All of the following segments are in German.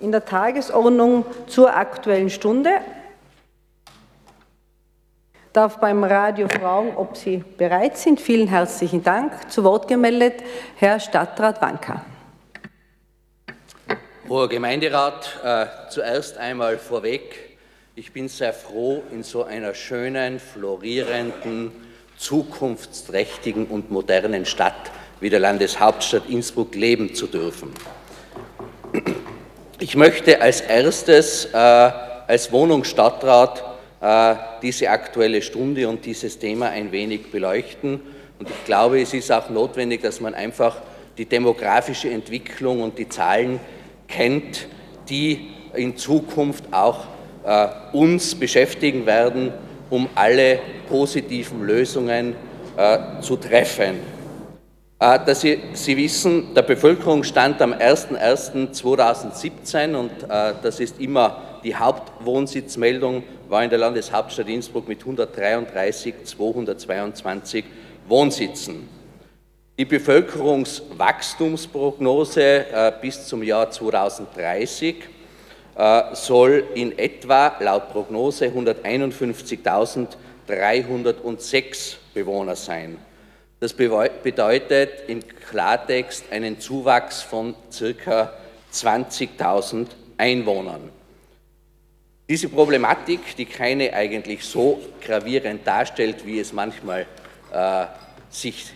in der Tagesordnung zur Aktuellen Stunde. Ich darf beim Radio fragen, ob Sie bereit sind. Vielen herzlichen Dank. Zu Wort gemeldet Herr Stadtrat Wanka. Hoher Gemeinderat, äh, zuerst einmal vorweg, ich bin sehr froh, in so einer schönen, florierenden, zukunftsträchtigen und modernen Stadt wie der Landeshauptstadt Innsbruck leben zu dürfen. Ich möchte als erstes äh, als Wohnungsstadtrat äh, diese aktuelle Stunde und dieses Thema ein wenig beleuchten. Und ich glaube, es ist auch notwendig, dass man einfach die demografische Entwicklung und die Zahlen kennt, die in Zukunft auch äh, uns beschäftigen werden, um alle positiven Lösungen äh, zu treffen. Äh, dass Sie, Sie, wissen, der Bevölkerungsstand am 01.01.2017, und äh, das ist immer die Hauptwohnsitzmeldung, war in der Landeshauptstadt Innsbruck mit 133.222 Wohnsitzen. Die Bevölkerungswachstumsprognose äh, bis zum Jahr 2030 äh, soll in etwa laut Prognose 151.306 Bewohner sein. Das bedeutet im Klartext einen Zuwachs von circa 20.000 Einwohnern. Diese Problematik, die keine eigentlich so gravierend darstellt, wie es manchmal äh, sich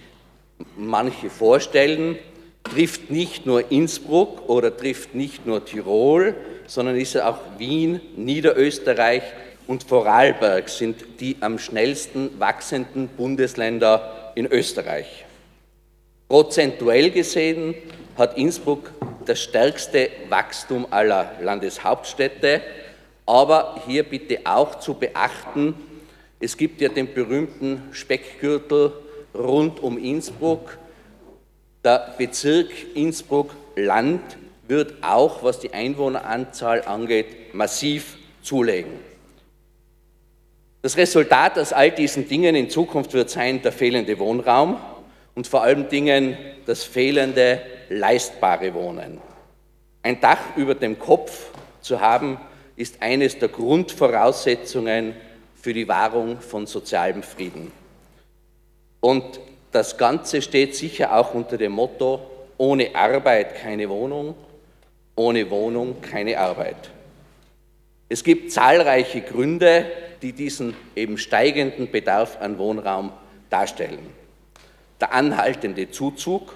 manche vorstellen, trifft nicht nur Innsbruck oder trifft nicht nur Tirol, sondern ist auch Wien, Niederösterreich und Vorarlberg sind die am schnellsten wachsenden Bundesländer in Österreich. Prozentuell gesehen hat Innsbruck das stärkste Wachstum aller Landeshauptstädte, aber hier bitte auch zu beachten, es gibt ja den berühmten Speckgürtel rund um Innsbruck. Der Bezirk Innsbruck-Land wird auch, was die Einwohneranzahl angeht, massiv zulegen. Das Resultat aus all diesen Dingen in Zukunft wird sein der fehlende Wohnraum und vor allem Dingen das fehlende leistbare Wohnen. Ein Dach über dem Kopf zu haben, ist eines der Grundvoraussetzungen für die Wahrung von sozialem Frieden. Und das Ganze steht sicher auch unter dem Motto, ohne Arbeit keine Wohnung, ohne Wohnung keine Arbeit. Es gibt zahlreiche Gründe, die diesen eben steigenden Bedarf an Wohnraum darstellen. Der anhaltende Zuzug,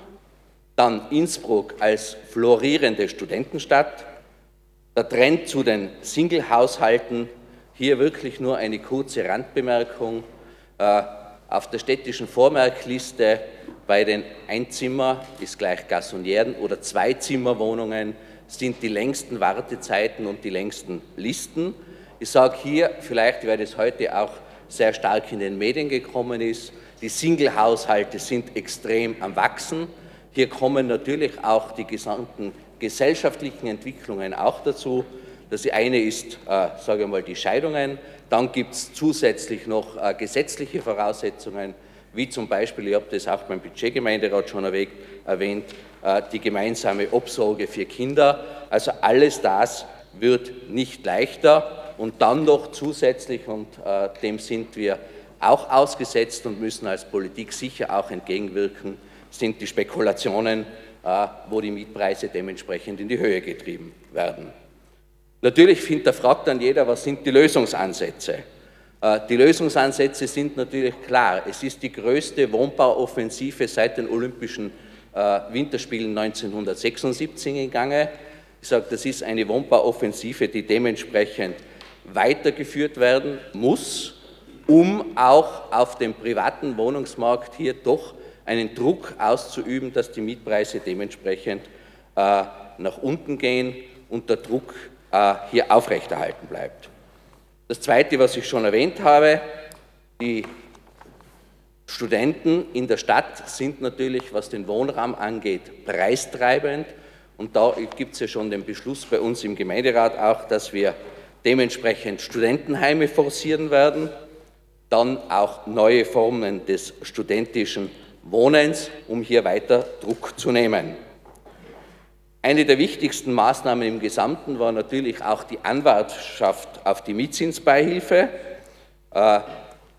dann Innsbruck als florierende Studentenstadt, der Trend zu den Singlehaushalten, hier wirklich nur eine kurze Randbemerkung. Äh, auf der städtischen Vormerkliste bei den Einzimmer ist gleich Gassonieren oder Zweizimmerwohnungen sind die längsten Wartezeiten und die längsten Listen. Ich sage hier, vielleicht weil es heute auch sehr stark in den Medien gekommen ist, die Single-Haushalte sind extrem am Wachsen. Hier kommen natürlich auch die gesamten gesellschaftlichen Entwicklungen auch dazu. Das eine ist, äh, sage ich mal, die Scheidungen. Dann gibt es zusätzlich noch äh, gesetzliche Voraussetzungen, wie zum Beispiel, ich habe das auch beim Budgetgemeinderat schon erwähnt, äh, die gemeinsame Obsorge für Kinder. Also alles das wird nicht leichter und dann noch zusätzlich, und äh, dem sind wir auch ausgesetzt und müssen als Politik sicher auch entgegenwirken, sind die Spekulationen, äh, wo die Mietpreise dementsprechend in die Höhe getrieben werden. Natürlich hinterfragt dann jeder, was sind die Lösungsansätze? Äh, die Lösungsansätze sind natürlich klar. Es ist die größte Wohnbauoffensive seit den Olympischen äh, Winterspielen 1976 in Gange. Ich sage, das ist eine Wohnbauoffensive, die dementsprechend weitergeführt werden muss, um auch auf dem privaten Wohnungsmarkt hier doch einen Druck auszuüben, dass die Mietpreise dementsprechend äh, nach unten gehen und der Druck äh, hier aufrechterhalten bleibt. Das Zweite, was ich schon erwähnt habe, die Studenten in der Stadt sind natürlich, was den Wohnraum angeht, preistreibend. Und da gibt es ja schon den Beschluss bei uns im Gemeinderat auch, dass wir dementsprechend Studentenheime forcieren werden, dann auch neue Formen des studentischen Wohnens, um hier weiter Druck zu nehmen. Eine der wichtigsten Maßnahmen im Gesamten war natürlich auch die Anwartschaft auf die Mietzinsbeihilfe. Äh,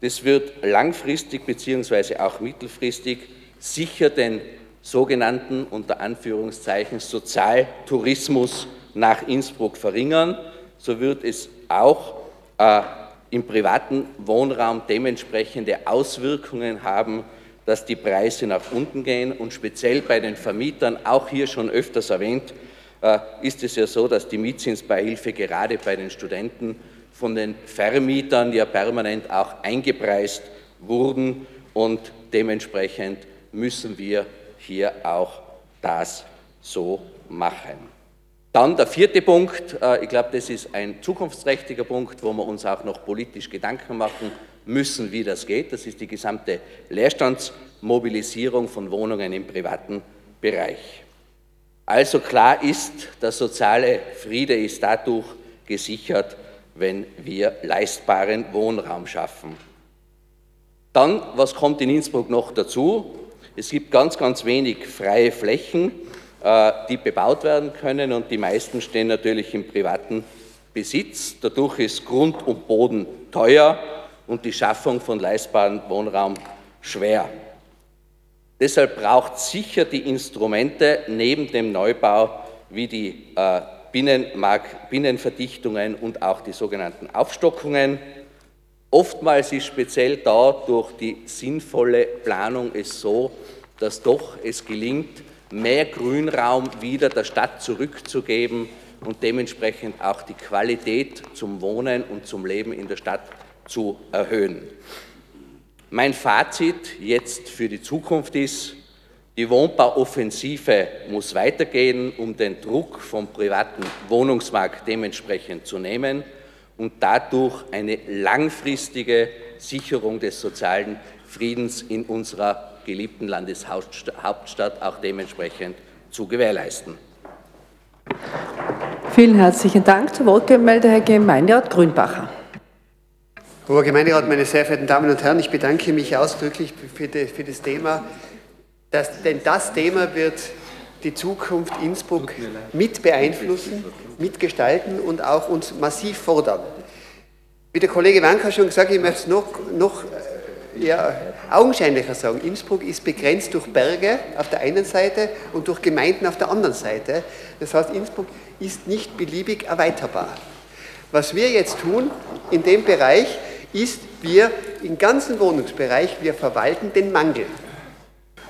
das wird langfristig bzw. auch mittelfristig sicher den sogenannten unter Anführungszeichen Sozialtourismus nach Innsbruck verringern. So wird es auch äh, im privaten Wohnraum dementsprechende Auswirkungen haben, dass die Preise nach unten gehen und speziell bei den Vermietern, auch hier schon öfters erwähnt, äh, ist es ja so, dass die Mietzinsbeihilfe gerade bei den Studenten von den Vermietern ja permanent auch eingepreist wurden und dementsprechend müssen wir hier auch das so machen. Dann der vierte Punkt, äh, ich glaube, das ist ein zukunftsträchtiger Punkt, wo wir uns auch noch politisch Gedanken machen müssen, wie das geht. Das ist die gesamte Leerstandsmobilisierung von Wohnungen im privaten Bereich. Also klar ist, der soziale Friede ist dadurch gesichert, wenn wir leistbaren Wohnraum schaffen. Dann, was kommt in Innsbruck noch dazu? Es gibt ganz, ganz wenig freie Flächen, die bebaut werden können und die meisten stehen natürlich im privaten Besitz. Dadurch ist Grund und Boden teuer und die Schaffung von leistbarem Wohnraum schwer. Deshalb braucht sicher die Instrumente neben dem Neubau wie die äh, Binnenmarkt, Binnenverdichtungen und auch die sogenannten Aufstockungen. Oftmals ist speziell da durch die sinnvolle Planung es so, dass doch es gelingt, mehr Grünraum wieder der Stadt zurückzugeben und dementsprechend auch die Qualität zum Wohnen und zum Leben in der Stadt zu erhöhen. Mein Fazit jetzt für die Zukunft ist, die Wohnbauoffensive muss weitergehen, um den Druck vom privaten Wohnungsmarkt dementsprechend zu nehmen und dadurch eine langfristige Sicherung des sozialen Friedens in unserer geliebten Landeshauptstadt auch dementsprechend zu gewährleisten. Vielen herzlichen Dank. Zu Wort gemeldet Herr Gemeinderat Grünbacher. Hoher Gemeinderat, meine sehr verehrten Damen und Herren, ich bedanke mich ausdrücklich für, die, für das Thema, das, denn das Thema wird die Zukunft Innsbruck mit beeinflussen, mitgestalten und auch uns massiv fordern. Wie der Kollege Wanka schon gesagt hat, ich möchte es noch, noch ja, augenscheinlicher sagen. Innsbruck ist begrenzt durch Berge auf der einen Seite und durch Gemeinden auf der anderen Seite. Das heißt, Innsbruck ist nicht beliebig erweiterbar. Was wir jetzt tun in dem Bereich, ist, wir im ganzen Wohnungsbereich, wir verwalten den Mangel.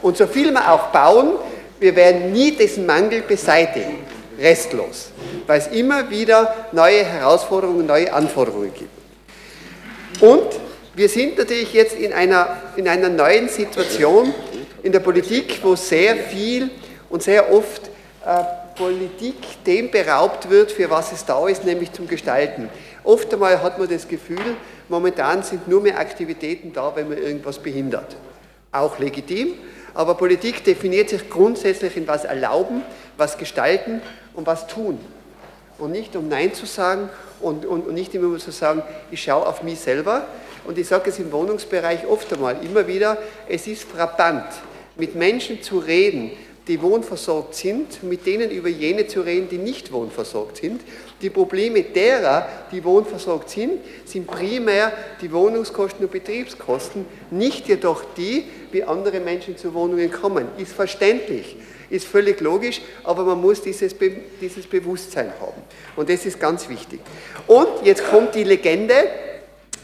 Und so viel wir auch bauen, wir werden nie diesen Mangel beseitigen, restlos, weil es immer wieder neue Herausforderungen, neue Anforderungen gibt. Und wir sind natürlich jetzt in einer, in einer neuen Situation in der Politik, wo sehr viel und sehr oft äh, Politik dem beraubt wird, für was es da ist, nämlich zum Gestalten. Oft einmal hat man das Gefühl, momentan sind nur mehr Aktivitäten da, wenn man irgendwas behindert. Auch legitim, aber Politik definiert sich grundsätzlich in was erlauben, was gestalten und was tun. Und nicht um Nein zu sagen und, und, und nicht immer zu sagen, ich schaue auf mich selber, und ich sage es im Wohnungsbereich oft einmal, immer wieder, es ist frappant, mit Menschen zu reden, die wohnversorgt sind, mit denen über jene zu reden, die nicht wohnversorgt sind. Die Probleme derer, die wohnversorgt sind, sind primär die Wohnungskosten und Betriebskosten, nicht jedoch die, wie andere Menschen zu Wohnungen kommen. Ist verständlich, ist völlig logisch, aber man muss dieses, Be dieses Bewusstsein haben. Und das ist ganz wichtig. Und jetzt kommt die Legende,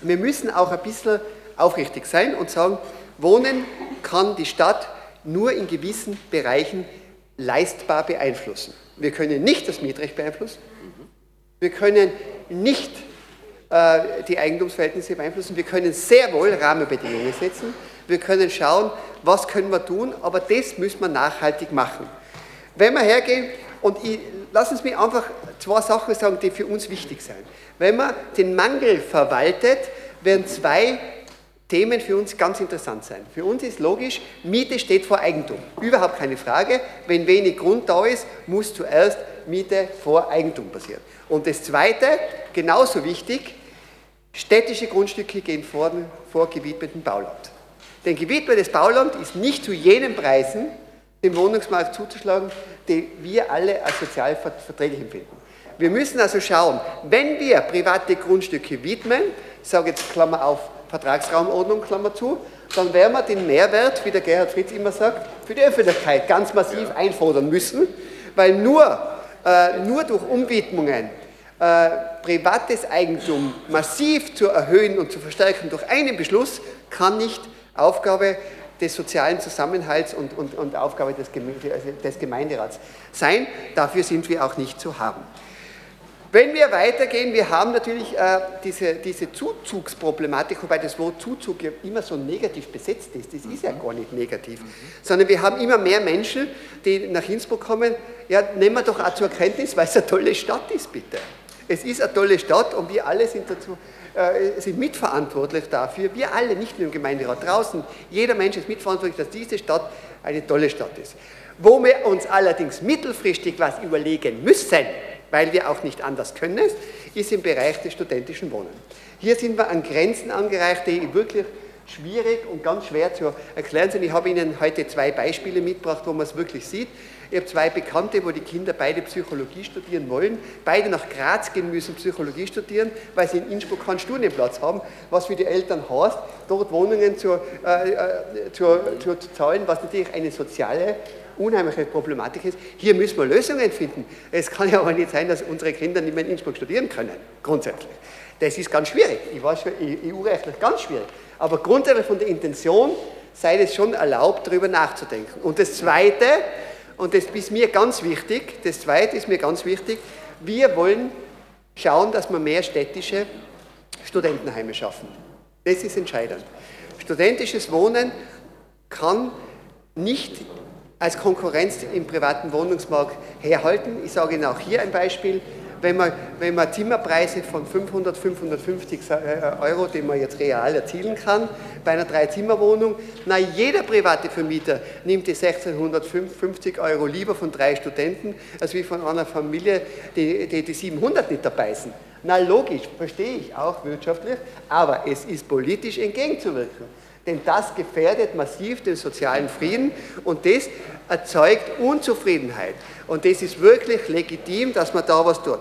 wir müssen auch ein bisschen aufrichtig sein und sagen, Wohnen kann die Stadt nur in gewissen Bereichen leistbar beeinflussen. Wir können nicht das Mietrecht beeinflussen. Wir können nicht äh, die Eigentumsverhältnisse beeinflussen. Wir können sehr wohl Rahmenbedingungen setzen. Wir können schauen, was können wir tun, aber das müssen wir nachhaltig machen. Wenn wir hergehen, und ich, lassen Sie mich einfach zwei Sachen sagen, die für uns wichtig sind. Wenn man den Mangel verwaltet, werden zwei Themen für uns ganz interessant sein. Für uns ist logisch, Miete steht vor Eigentum. Überhaupt keine Frage. Wenn wenig Grund da ist, muss zuerst Miete vor Eigentum passieren. Und das Zweite, genauso wichtig, städtische Grundstücke gehen vor, vor gewidmetem Bauland. Denn gewidmetes Bauland ist nicht zu jenen Preisen den Wohnungsmarkt zuzuschlagen, den wir alle als sozial verträglich empfinden. Wir müssen also schauen, wenn wir private Grundstücke widmen, ich sage jetzt Klammer auf, Vertragsraumordnung, Klammer zu, dann werden wir den Mehrwert, wie der Gerhard Fritz immer sagt, für die Öffentlichkeit ganz massiv einfordern müssen, weil nur, äh, nur durch Umwidmungen äh, privates Eigentum massiv zu erhöhen und zu verstärken durch einen Beschluss kann nicht Aufgabe des sozialen Zusammenhalts und, und, und Aufgabe des, also des Gemeinderats sein. Dafür sind wir auch nicht zu haben. Wenn wir weitergehen, wir haben natürlich äh, diese, diese Zuzugsproblematik, wobei das Wort Zuzug ja immer so negativ besetzt ist. Das ist ja mhm. gar nicht negativ. Mhm. Sondern wir haben immer mehr Menschen, die nach Innsbruck kommen. Ja, nehmen wir doch auch zur Kenntnis, weil es eine tolle Stadt ist, bitte. Es ist eine tolle Stadt und wir alle sind dazu äh, sind mitverantwortlich dafür. Wir alle, nicht nur im Gemeinderat draußen. Jeder Mensch ist mitverantwortlich, dass diese Stadt eine tolle Stadt ist. Wo wir uns allerdings mittelfristig was überlegen müssen, weil wir auch nicht anders können, ist im Bereich des studentischen Wohnens. Hier sind wir an Grenzen angereicht, die wirklich schwierig und ganz schwer zu erklären sind. Ich habe Ihnen heute zwei Beispiele mitgebracht, wo man es wirklich sieht. Ich habe zwei Bekannte, wo die Kinder beide Psychologie studieren wollen, beide nach Graz gehen müssen Psychologie studieren, weil sie in Innsbruck keinen Studienplatz haben, was für die Eltern heißt, dort Wohnungen zu, äh, äh zu, zu, zu zahlen, was natürlich eine soziale unheimliche Problematik ist. Hier müssen wir Lösungen finden. Es kann ja aber nicht sein, dass unsere Kinder nicht mehr in Innsbruck studieren können, grundsätzlich. Das ist ganz schwierig. Ich weiß, EU-rechtlich ganz schwierig. Aber grundsätzlich von der Intention sei es schon erlaubt, darüber nachzudenken. Und das Zweite, und das ist mir ganz wichtig, das Zweite ist mir ganz wichtig, wir wollen schauen, dass wir mehr städtische Studentenheime schaffen. Das ist entscheidend. Studentisches Wohnen kann nicht als Konkurrenz im privaten Wohnungsmarkt herhalten. Ich sage Ihnen auch hier ein Beispiel. Wenn man, wenn man Zimmerpreise von 500, 550 äh, Euro, die man jetzt real erzielen kann, bei einer Dreizimmerwohnung, na jeder private Vermieter nimmt die 1650 Euro lieber von drei Studenten, als wie von einer Familie, die die, die 700 nicht dabei sind. Na logisch, verstehe ich auch wirtschaftlich, aber es ist politisch entgegenzuwirken denn das gefährdet massiv den sozialen Frieden und das erzeugt Unzufriedenheit. Und das ist wirklich legitim, dass man da was tut.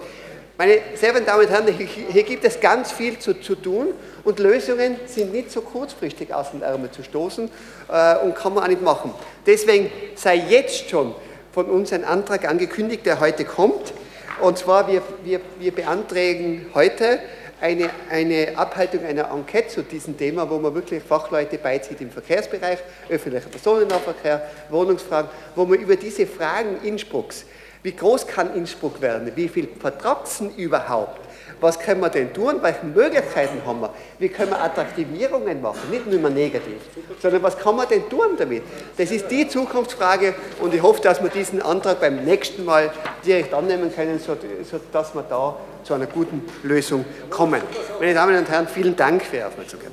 Meine sehr verehrten Damen und Herren, hier gibt es ganz viel zu, zu tun und Lösungen sind nicht so kurzfristig aus den Ärmel zu stoßen äh, und kann man auch nicht machen. Deswegen sei jetzt schon von uns ein Antrag angekündigt, der heute kommt. Und zwar, wir, wir, wir beantragen heute, eine, eine Abhaltung einer Enquete zu diesem Thema, wo man wirklich Fachleute beizieht im Verkehrsbereich, öffentlicher Personennahverkehr, Wohnungsfragen, wo man über diese Fragen Innsbrucks, wie groß kann Innsbruck werden, wie viel vertragsen überhaupt, was können wir denn tun, welche Möglichkeiten haben wir, wie können wir Attraktivierungen machen, nicht nur negativ, sondern was kann man denn tun damit? Das ist die Zukunftsfrage und ich hoffe, dass wir diesen Antrag beim nächsten Mal direkt annehmen können, sodass wir da zu einer guten Lösung kommen. Meine Damen und Herren, vielen Dank für Ihre Aufmerksamkeit.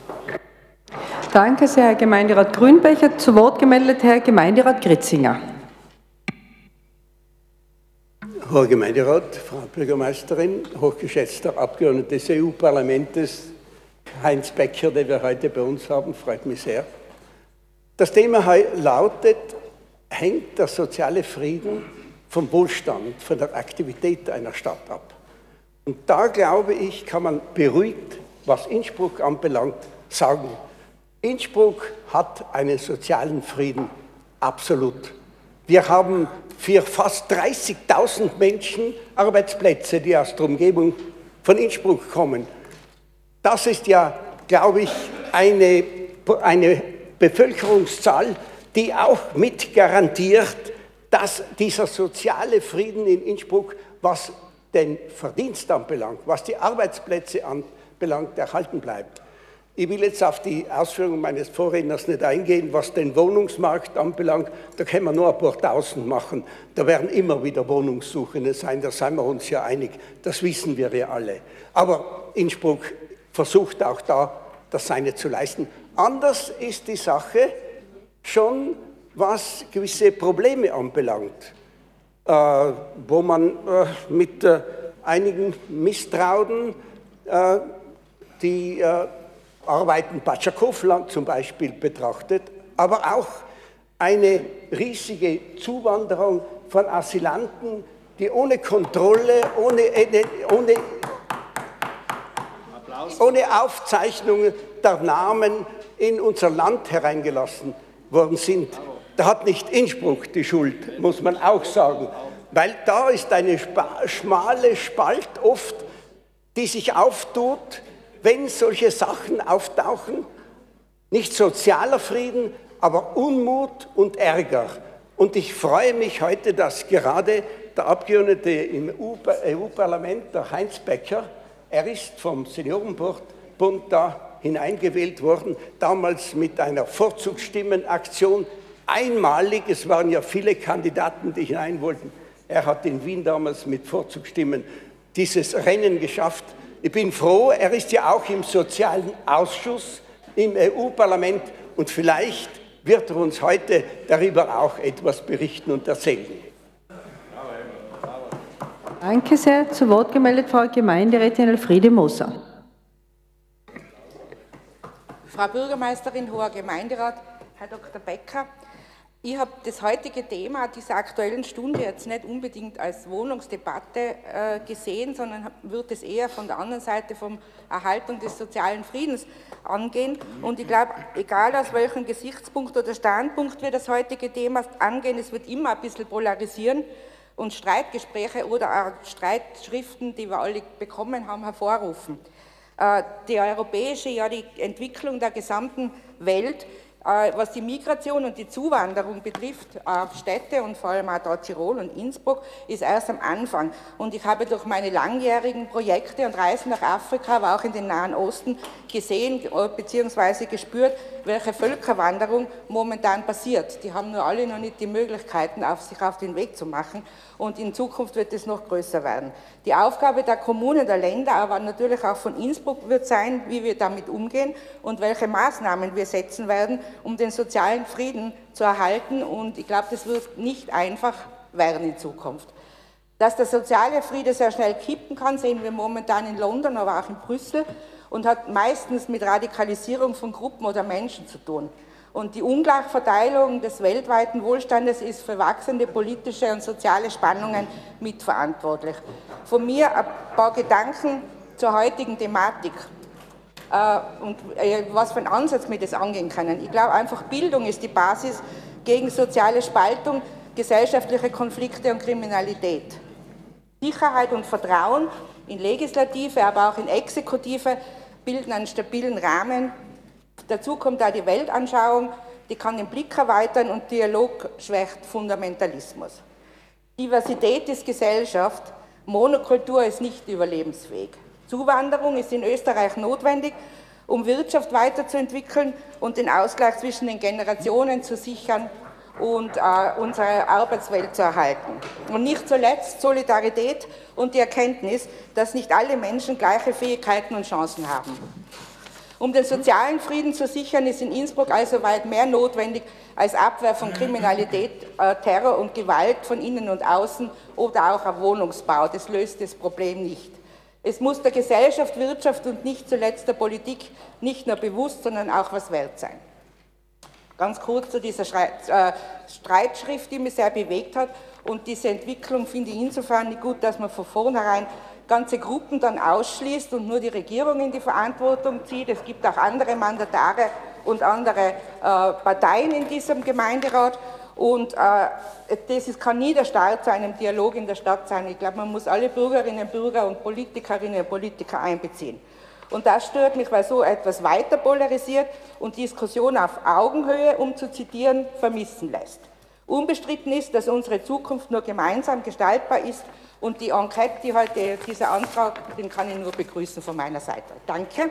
Danke sehr, Herr Gemeinderat Grünbecher. Zu Wort gemeldet Herr Gemeinderat Gritzinger. Herr Gemeinderat, Frau Bürgermeisterin, hochgeschätzter Abgeordneter des EU-Parlaments Heinz Becker, den wir heute bei uns haben, freut mich sehr. Das Thema lautet, hängt der soziale Frieden vom Wohlstand, von der Aktivität einer Stadt ab? Und da glaube ich, kann man beruhigt, was Innsbruck anbelangt, sagen, Innsbruck hat einen sozialen Frieden, absolut. Wir haben für fast 30.000 Menschen Arbeitsplätze, die aus der Umgebung von Innsbruck kommen. Das ist ja, glaube ich, eine, eine Bevölkerungszahl, die auch mit garantiert, dass dieser soziale Frieden in Innsbruck, was den Verdienst anbelangt, was die Arbeitsplätze anbelangt, erhalten bleibt. Ich will jetzt auf die Ausführungen meines Vorredners nicht eingehen, was den Wohnungsmarkt anbelangt. Da können wir nur ein paar Tausend machen. Da werden immer wieder Wohnungssuchende sein, da seien wir uns ja einig. Das wissen wir ja alle. Aber Innsbruck versucht auch da, das Seine zu leisten. Anders ist die Sache schon, was gewisse Probleme anbelangt. Äh, wo man äh, mit äh, einigen Misstrauen die Arbeiten Batschakowland zum Beispiel betrachtet, aber auch eine riesige Zuwanderung von Asylanten, die ohne Kontrolle, ohne, ohne, ohne Aufzeichnungen der Namen in unser Land hereingelassen worden sind. Da hat nicht Innsbruck die Schuld, muss man auch sagen, weil da ist eine schmale Spalt oft, die sich auftut, wenn solche Sachen auftauchen. Nicht sozialer Frieden, aber Unmut und Ärger. Und ich freue mich heute, dass gerade der Abgeordnete im EU-Parlament, der Heinz Becker, er ist vom Seniorenbund da hineingewählt worden, damals mit einer Vorzugsstimmenaktion, einmalig, es waren ja viele Kandidaten, die hinein wollten. Er hat in Wien damals mit Vorzugsstimmen dieses Rennen geschafft. Ich bin froh, er ist ja auch im Sozialen Ausschuss im EU-Parlament und vielleicht wird er uns heute darüber auch etwas berichten und erzählen. Danke sehr. Zu Wort gemeldet Frau Gemeinderätin Elfriede Moser. Frau Bürgermeisterin, hoher Gemeinderat, Herr Dr. Becker, ich habe das heutige Thema dieser Aktuellen Stunde jetzt nicht unbedingt als Wohnungsdebatte äh, gesehen, sondern wird es eher von der anderen Seite vom Erhaltung des sozialen Friedens angehen. Und ich glaube, egal aus welchem Gesichtspunkt oder Standpunkt wir das heutige Thema angehen, es wird immer ein bisschen polarisieren und Streitgespräche oder auch Streitschriften, die wir alle bekommen haben, hervorrufen. Äh, die europäische, ja die Entwicklung der gesamten Welt äh, was die Migration und die Zuwanderung betrifft, Städte und vor allem auch da Tirol und Innsbruck, ist erst am Anfang. Und ich habe durch meine langjährigen Projekte und Reisen nach Afrika, aber auch in den Nahen Osten gesehen bzw. gespürt, welche Völkerwanderung momentan passiert. Die haben nur alle noch nicht die Möglichkeiten, auf sich auf den Weg zu machen und in Zukunft wird es noch größer werden. Die Aufgabe der Kommunen, der Länder, aber natürlich auch von Innsbruck wird sein, wie wir damit umgehen und welche Maßnahmen wir setzen werden, um den sozialen Frieden zu erhalten. Und ich glaube, das wird nicht einfach werden in Zukunft. Dass der soziale Friede sehr schnell kippen kann, sehen wir momentan in London, aber auch in Brüssel und hat meistens mit Radikalisierung von Gruppen oder Menschen zu tun. Und die Ungleichverteilung des weltweiten Wohlstandes ist für wachsende politische und soziale Spannungen mitverantwortlich. Von mir ein paar Gedanken zur heutigen Thematik äh, und äh, was für einen Ansatz wir das angehen können. Ich glaube einfach, Bildung ist die Basis gegen soziale Spaltung, gesellschaftliche Konflikte und Kriminalität. Sicherheit und Vertrauen in Legislative, aber auch in Exekutive bilden einen stabilen Rahmen Dazu kommt auch die Weltanschauung, die kann den Blick erweitern und Dialog schwächt Fundamentalismus. Diversität ist Gesellschaft, Monokultur ist nicht überlebensfähig. Zuwanderung ist in Österreich notwendig, um Wirtschaft weiterzuentwickeln und den Ausgleich zwischen den Generationen zu sichern und äh, unsere Arbeitswelt zu erhalten. Und nicht zuletzt Solidarität und die Erkenntnis, dass nicht alle Menschen gleiche Fähigkeiten und Chancen haben. Um den sozialen Frieden zu sichern, ist in Innsbruck also weit mehr notwendig als Abwehr von Kriminalität, äh, Terror und Gewalt von innen und außen oder auch ein Wohnungsbau. Das löst das Problem nicht. Es muss der Gesellschaft, Wirtschaft und nicht zuletzt der Politik nicht nur bewusst, sondern auch was wert sein. Ganz kurz zu dieser äh, Streitschrift, die mich sehr bewegt hat. Und diese Entwicklung finde ich insofern nicht gut, dass man von vornherein ganze Gruppen dann ausschließt und nur die Regierung in die Verantwortung zieht. Es gibt auch andere Mandatare und andere äh, Parteien in diesem Gemeinderat. Und äh, das ist, kann nie der Start zu einem Dialog in der Stadt sein. Ich glaube, man muss alle Bürgerinnen und Bürger und Politikerinnen und Politiker einbeziehen. Und das stört mich, weil so etwas weiter polarisiert und Diskussion auf Augenhöhe, um zu zitieren, vermissen lässt. Unbestritten ist, dass unsere Zukunft nur gemeinsam gestaltbar ist und die Enquete, die heute, dieser Antrag, den kann ich nur begrüßen von meiner Seite. Danke.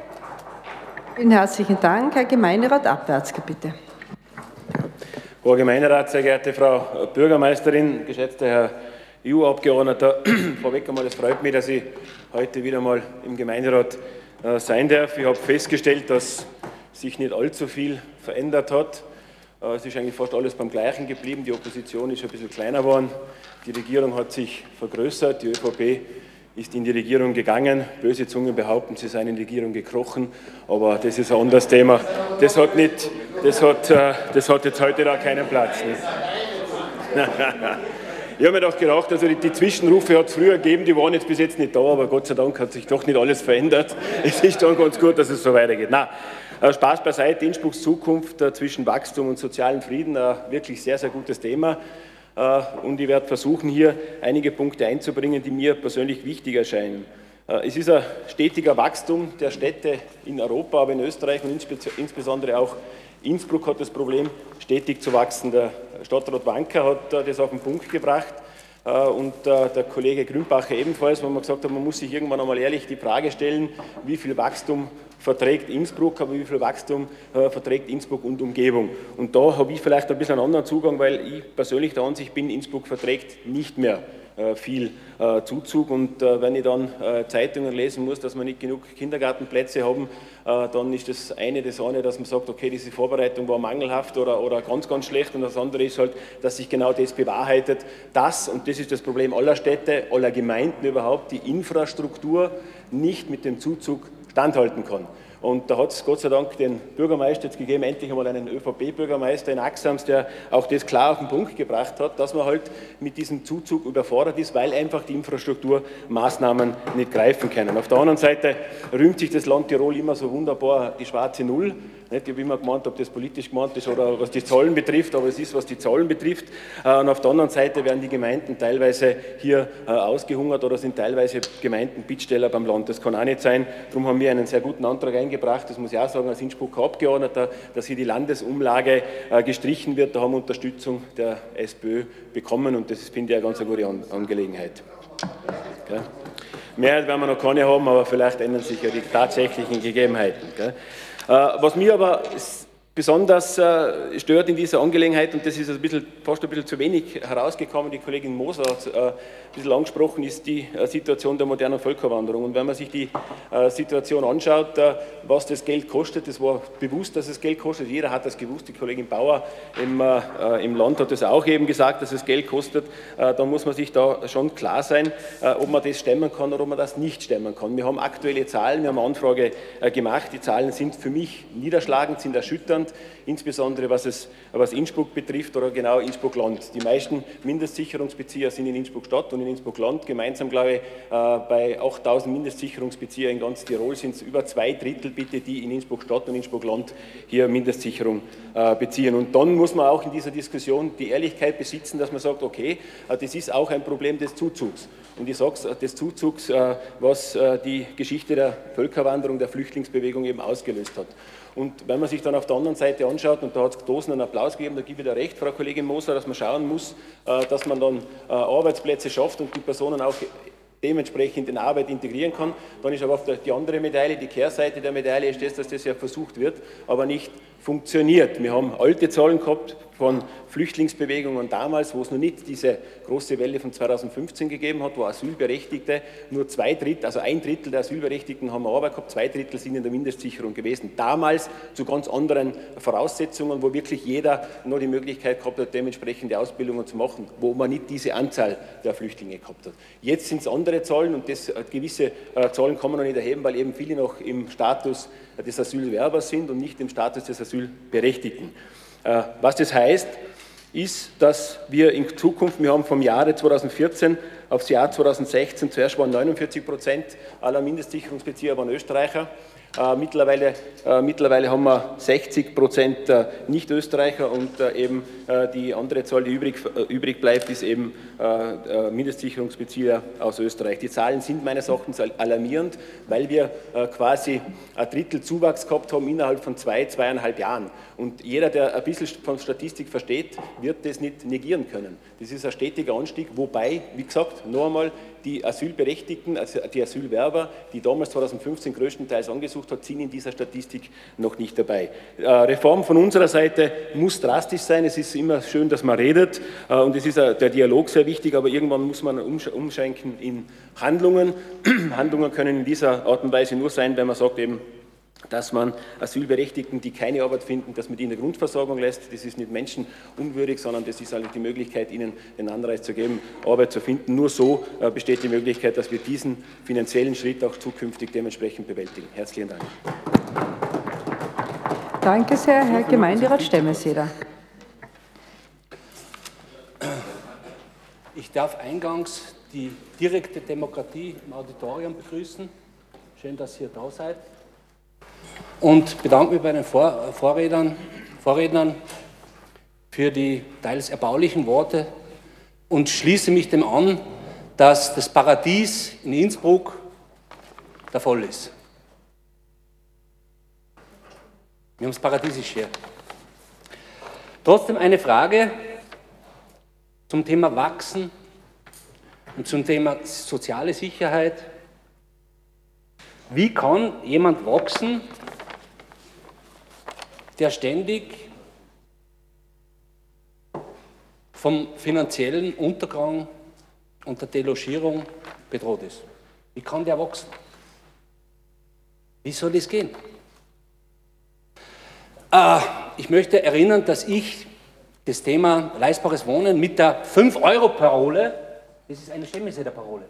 Vielen herzlichen Dank. Herr Gemeinderat Abwärtsge, bitte. Hoher Gemeinderat, sehr geehrte Frau Bürgermeisterin, geschätzter Herr EU-Abgeordneter, vorweg einmal, es freut mich, dass ich heute wieder mal im Gemeinderat sein darf. Ich habe festgestellt, dass sich nicht allzu viel verändert hat. Äh, es ist eigentlich fast alles beim Gleichen geblieben. Die Opposition ist ein bisschen kleiner geworden. Die Regierung hat sich vergrößert. Die ÖVP ist in die Regierung gegangen. Böse Zungen behaupten, sie seien in die Regierung gekrochen. Aber das ist ein anderes Thema. Das hat nicht, das hat, äh, das hat jetzt heute da keinen Platz. Ich habe mir doch gedacht, also die, die Zwischenrufe hat es früher gegeben, die waren jetzt bis jetzt nicht da, aber Gott sei Dank hat sich doch nicht alles verändert. Es ist dann ganz gut, dass es so weitergeht. Na, äh, Spaß beiseite, Innsbrucks Zukunft äh, zwischen Wachstum und sozialem Frieden, ein wirklich sehr, sehr gutes Thema. Äh, und ich werde versuchen, hier einige Punkte einzubringen, die mir persönlich wichtig erscheinen. Es ist ein stetiger Wachstum der Städte in Europa, aber in Österreich und insbesondere auch Innsbruck hat das Problem, stetig zu wachsen. Der Stadtrat Wanker hat das auf den Punkt gebracht und der Kollege Grünbacher ebenfalls, wo man gesagt hat, man muss sich irgendwann einmal ehrlich die Frage stellen, wie viel Wachstum verträgt Innsbruck, aber wie viel Wachstum äh, verträgt Innsbruck und Umgebung. Und da habe ich vielleicht ein bisschen einen anderen Zugang, weil ich persönlich der Ansicht bin, Innsbruck verträgt nicht mehr äh, viel äh, Zuzug und äh, wenn ich dann äh, Zeitungen lesen muss, dass wir nicht genug Kindergartenplätze haben, äh, dann ist das eine das eine, dass man sagt, okay, diese Vorbereitung war mangelhaft oder, oder ganz, ganz schlecht und das andere ist halt, dass sich genau das bewahrheitet, dass, und das ist das Problem aller Städte, aller Gemeinden überhaupt, die Infrastruktur nicht mit dem Zuzug standhalten kann. Und da hat es Gott sei Dank den Bürgermeister jetzt gegeben, endlich einmal einen ÖVP-Bürgermeister in Axams, der auch das klar auf den Punkt gebracht hat, dass man halt mit diesem Zuzug überfordert ist, weil einfach die Infrastrukturmaßnahmen nicht greifen können. Auf der anderen Seite rühmt sich das Land Tirol immer so wunderbar die schwarze Null. Nicht, ich habe immer gemeint, ob das politisch gemeint ist oder was die Zollen betrifft, aber es ist, was die Zollen betrifft. Äh, und auf der anderen Seite werden die Gemeinden teilweise hier äh, ausgehungert oder sind teilweise Gemeinden Bittsteller beim Land. Das kann auch nicht sein. Darum haben wir einen sehr guten Antrag eingebracht, das muss ich auch sagen, als Innsbrucker Abgeordneter, dass hier die Landesumlage äh, gestrichen wird. Da haben wir Unterstützung der SPÖ bekommen und das finde ich eine ganz gute Angelegenheit. Okay. Mehrheit werden wir noch keine haben, aber vielleicht ändern sich ja die tatsächlichen Gegebenheiten. Gell? Äh, was mir aber besonders äh, stört in dieser Angelegenheit, und das ist ein bisschen, fast ein bisschen zu wenig herausgekommen, die Kollegin Moser hat es äh, ein bisschen angesprochen, ist die äh, Situation der modernen Völkerwanderung. Und wenn man sich die äh, Situation anschaut, äh, was das Geld kostet, das war bewusst, dass es Geld kostet, jeder hat das gewusst, die Kollegin Bauer im, äh, im Land hat das auch eben gesagt, dass es Geld kostet, da muss man sich da schon klar sein, ob man das stemmen kann oder ob man das nicht stemmen kann. Wir haben aktuelle Zahlen, wir haben eine Anfrage gemacht, die Zahlen sind für mich niederschlagend, sind erschütternd, Land, insbesondere was, es, was Innsbruck betrifft oder genau Innsbruck-Land. Die meisten Mindestsicherungsbezieher sind in Innsbruck-Stadt und in Innsbruck-Land. Gemeinsam, glaube ich, äh, bei 8000 Mindestsicherungsbezieher in ganz Tirol sind es über zwei Drittel, bitte, die in Innsbruck-Stadt und Innsbruck-Land hier Mindestsicherung äh, beziehen. Und dann muss man auch in dieser Diskussion die Ehrlichkeit besitzen, dass man sagt, okay, äh, das ist auch ein Problem des Zuzugs. Und ich sage es, des Zuzugs, was die Geschichte der Völkerwanderung, der Flüchtlingsbewegung eben ausgelöst hat. Und wenn man sich dann auf der anderen Seite anschaut, und da hat es Dosen einen Applaus gegeben, da gebe ich dir recht, Frau Kollegin Moser, dass man schauen muss, äh, dass man dann äh, Arbeitsplätze schafft und die Personen auch dementsprechend in Arbeit integrieren kann. Dann ist aber auf die andere Medaille, die Kehrseite der Medaille ist das, dass das ja versucht wird, aber nicht funktioniert. Wir haben alte Zahlen gehabt von Flüchtlingsbewegungen damals, wo es noch nicht diese große Welle von 2015 gegeben hat, wo Asylberechtigte nur zwei Drittel, also ein Drittel der Asylberechtigten haben Arbeit gehabt, zwei Drittel sind in der Mindestsicherung gewesen. Damals zu ganz anderen Voraussetzungen, wo wirklich jeder nur die Möglichkeit gehabt hat, dementsprechende Ausbildungen zu machen, wo man nicht diese Anzahl der Flüchtlinge gehabt hat. Jetzt sind es andere Zahlen und das, äh, gewisse äh, Zahlen kann man noch nicht erheben, weil eben viele noch im Status des Asylwerbers sind und nicht im Status des Asylberechtigten. Äh, was das heißt, ist, dass wir in Zukunft, wir haben vom Jahre 2014 aufs Jahr 2016, zuerst waren 49 Prozent aller Mindestsicherungsbezieher waren Österreicher, äh, mittlerweile, äh, mittlerweile haben wir 60 Prozent Nicht-Österreicher und eben die andere Zahl, die übrig, äh, übrig bleibt, ist eben Mindestsicherungsbezieher aus Österreich. Die Zahlen sind meines Erachtens alarmierend, weil wir quasi ein Drittel Zuwachs gehabt haben innerhalb von zwei, zweieinhalb Jahren. Und jeder, der ein bisschen von Statistik versteht, wird das nicht negieren können. Das ist ein stetiger Anstieg, wobei, wie gesagt, noch einmal, die Asylberechtigten, also die Asylwerber, die damals 2015 größtenteils angesucht hat, sind in dieser Statistik noch nicht dabei. Äh, Reform von unserer Seite muss drastisch sein. Es ist immer schön, dass man redet äh, und es ist der Dialog sehr wichtig, aber irgendwann muss man umschenken in Handlungen. Handlungen können in dieser Art und Weise nur sein, wenn man sagt eben, dass man Asylberechtigten, die keine Arbeit finden, dass man in der Grundversorgung lässt. Das ist nicht menschenunwürdig, sondern das ist eigentlich die Möglichkeit, ihnen den Anreiz zu geben, Arbeit zu finden. Nur so äh, besteht die Möglichkeit, dass wir diesen finanziellen Schritt auch zukünftig dementsprechend bewältigen. Herzlichen Dank. Danke sehr, Herr Gemeinderat Stemmeseder. Ich darf eingangs die direkte Demokratie im Auditorium begrüßen. Schön, dass ihr da seid. Und bedanke mich bei den Vor Vorrednern, Vorrednern für die teils erbaulichen Worte und schließe mich dem an, dass das Paradies in Innsbruck der Voll ist. Wir haben das Paradiesisch hier. Trotzdem eine Frage zum Thema Wachsen und zum Thema soziale Sicherheit. Wie kann jemand wachsen, der ständig vom finanziellen Untergang und der Delogierung bedroht ist? Wie kann der wachsen? Wie soll das gehen? Äh, ich möchte erinnern, dass ich das Thema leistbares Wohnen mit der 5-Euro-Parole, das ist eine Chemieseeder Parole,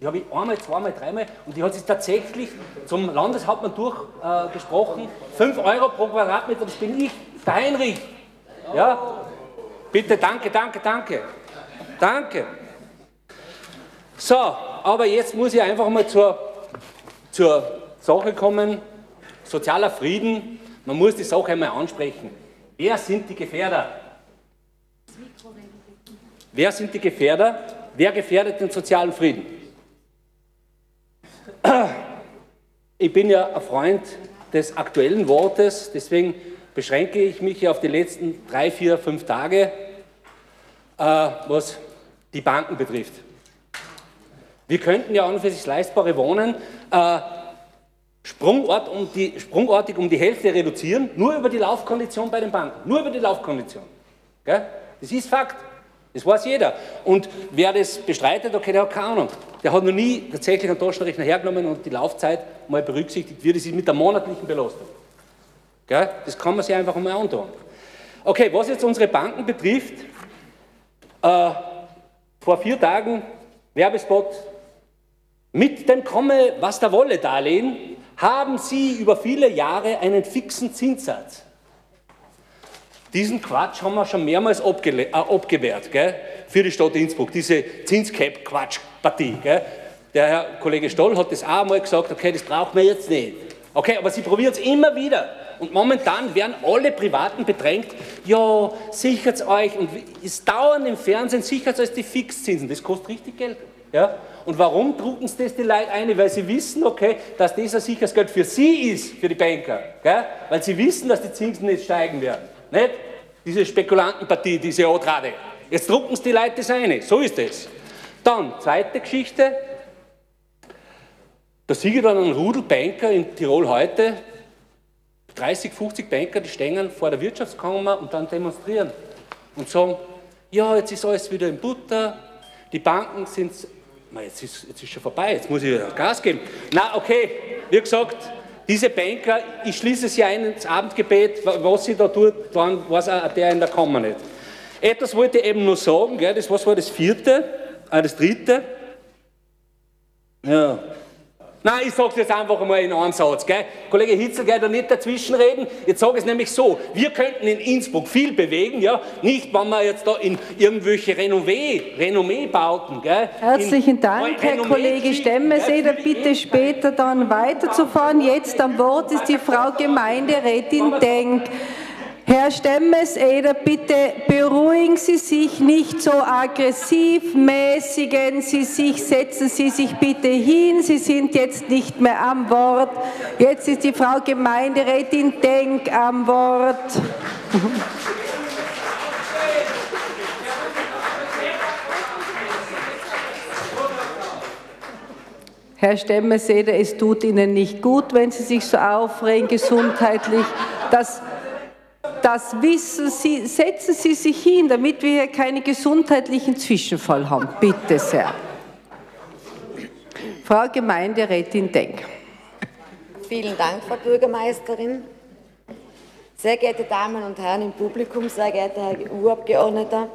die habe ich einmal, zweimal, dreimal und die hat sich tatsächlich zum Landeshauptmann durchgesprochen. Äh, 5 Euro pro Quadratmeter, das bin ich, der Heinrich. Ja? Bitte, danke, danke, danke. Danke. So, aber jetzt muss ich einfach mal zur, zur Sache kommen. Sozialer Frieden man muss die Sache einmal ansprechen. Wer sind die Gefährder? Wer sind die Gefährder? Wer gefährdet den sozialen Frieden? Ich bin ja ein Freund des aktuellen Wortes, deswegen beschränke ich mich auf die letzten drei, vier, fünf Tage, äh, was die Banken betrifft. Wir könnten ja an und für sich leistbare Wohnen äh, Sprungort um die, sprungartig um die Hälfte reduzieren, nur über die Laufkondition bei den Banken. Nur über die Laufkondition. Gell? Das ist Fakt. Das weiß jeder. Und wer das bestreitet, okay, der hat keine Ahnung. Der hat noch nie tatsächlich einen Taschenrechner hergenommen und die Laufzeit mal berücksichtigt, wie das ist mit der monatlichen Belastung. Gell? Das kann man sich einfach mal antun. Okay, was jetzt unsere Banken betrifft, äh, vor vier Tagen Werbespot mit dem Komme, was da wolle Darlehen haben Sie über viele Jahre einen fixen Zinssatz. Diesen Quatsch haben wir schon mehrmals äh, abgewehrt gell, für die Stadt Innsbruck, diese Zinscap-Quatsch-Partie. Der Herr Kollege Stoll hat das auch einmal gesagt, okay, das brauchen wir jetzt nicht. Okay, aber Sie probieren es immer wieder. Und momentan werden alle Privaten bedrängt, ja, sichert euch. Und es dauern im Fernsehen, sichert euch die Fixzinsen. Das kostet richtig Geld. Ja? Und warum drucken sie das die Leute ein? Weil sie wissen, okay, dass das ein sicheres Geld für sie ist, für die Banker. Gell? Weil sie wissen, dass die Zinsen nicht steigen werden. Nicht? Diese Spekulantenpartie, diese Otrade. Jetzt drucken sie die Leute das eine. So ist es. Dann, zweite Geschichte. Da sehe ich dann einen Rudel Banker in Tirol heute, 30, 50 Banker, die stehen vor der Wirtschaftskammer und dann demonstrieren und sagen, ja, jetzt ist alles wieder in Butter, die Banken sind jetzt ist, jetzt ist schon vorbei, jetzt muss ich Gas geben. Na, okay, wie gesagt, diese Banker, ich schließe sie ein ins Abendgebet, was sie da tut, dann weiß auch der in der Kammer nicht. Etwas wollte ich eben nur sagen, gell, das was war das vierte, äh, das dritte. Ja, Nein, ich sage es jetzt einfach mal in einem Satz. Gell? Kollege Hitzel, geht da nicht dazwischenreden. Jetzt sage ich es nämlich so, wir könnten in Innsbruck viel bewegen, ja? nicht wenn wir jetzt da in irgendwelche Renommee, Renommee-Bauten. Gell? Herzlichen in Dank, Herr Kollege Stemmeseder. Bitte später dann weiterzufahren. Jetzt am Wort ist die Frau Gemeinderätin Denk. Herr Stemmeseder, bitte beruhigen Sie sich nicht so aggressiv, mäßigen Sie sich, setzen Sie sich bitte hin, Sie sind jetzt nicht mehr am Wort. Jetzt ist die Frau Gemeinderätin Denk am Wort. Herr Stemmeseder, es tut Ihnen nicht gut, wenn Sie sich so aufregen, gesundheitlich. Das das wissen Sie, setzen Sie sich hin, damit wir hier keinen gesundheitlichen Zwischenfall haben. Bitte sehr. Frau Gemeinderätin Denk. Vielen Dank, Frau Bürgermeisterin. Sehr geehrte Damen und Herren im Publikum, sehr geehrter Herr EU-Abgeordneter,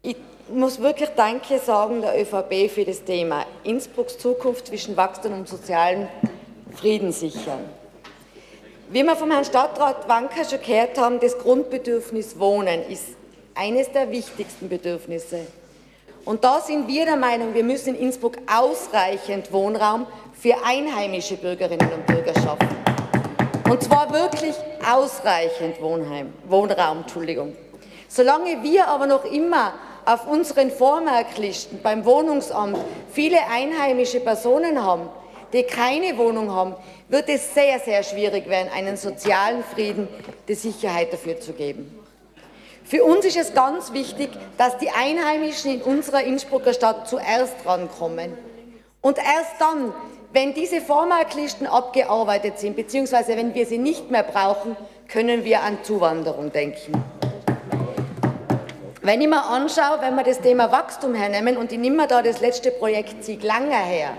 ich muss wirklich Danke sagen der ÖVP für das Thema Innsbrucks Zukunft zwischen Wachstum und sozialen Frieden sichern. Wie wir vom Herrn Stadtrat Wanker schon gehört haben, das Grundbedürfnis Wohnen ist eines der wichtigsten Bedürfnisse. Und da sind wir der Meinung, wir müssen in Innsbruck ausreichend Wohnraum für einheimische Bürgerinnen und Bürger schaffen. Und zwar wirklich ausreichend Wohnheim, Wohnraum. Entschuldigung. Solange wir aber noch immer auf unseren Vormerklisten beim Wohnungsamt viele einheimische Personen haben, die keine Wohnung haben, wird es sehr, sehr schwierig werden, einen sozialen Frieden, die Sicherheit dafür zu geben. Für uns ist es ganz wichtig, dass die Einheimischen in unserer Innsbrucker Stadt zuerst rankommen. Und erst dann, wenn diese Vormerklisten abgearbeitet sind, beziehungsweise wenn wir sie nicht mehr brauchen, können wir an Zuwanderung denken. Wenn ich mir anschaue, wenn wir das Thema Wachstum hernehmen, und ich nehme da das letzte Projekt Sieglanger her,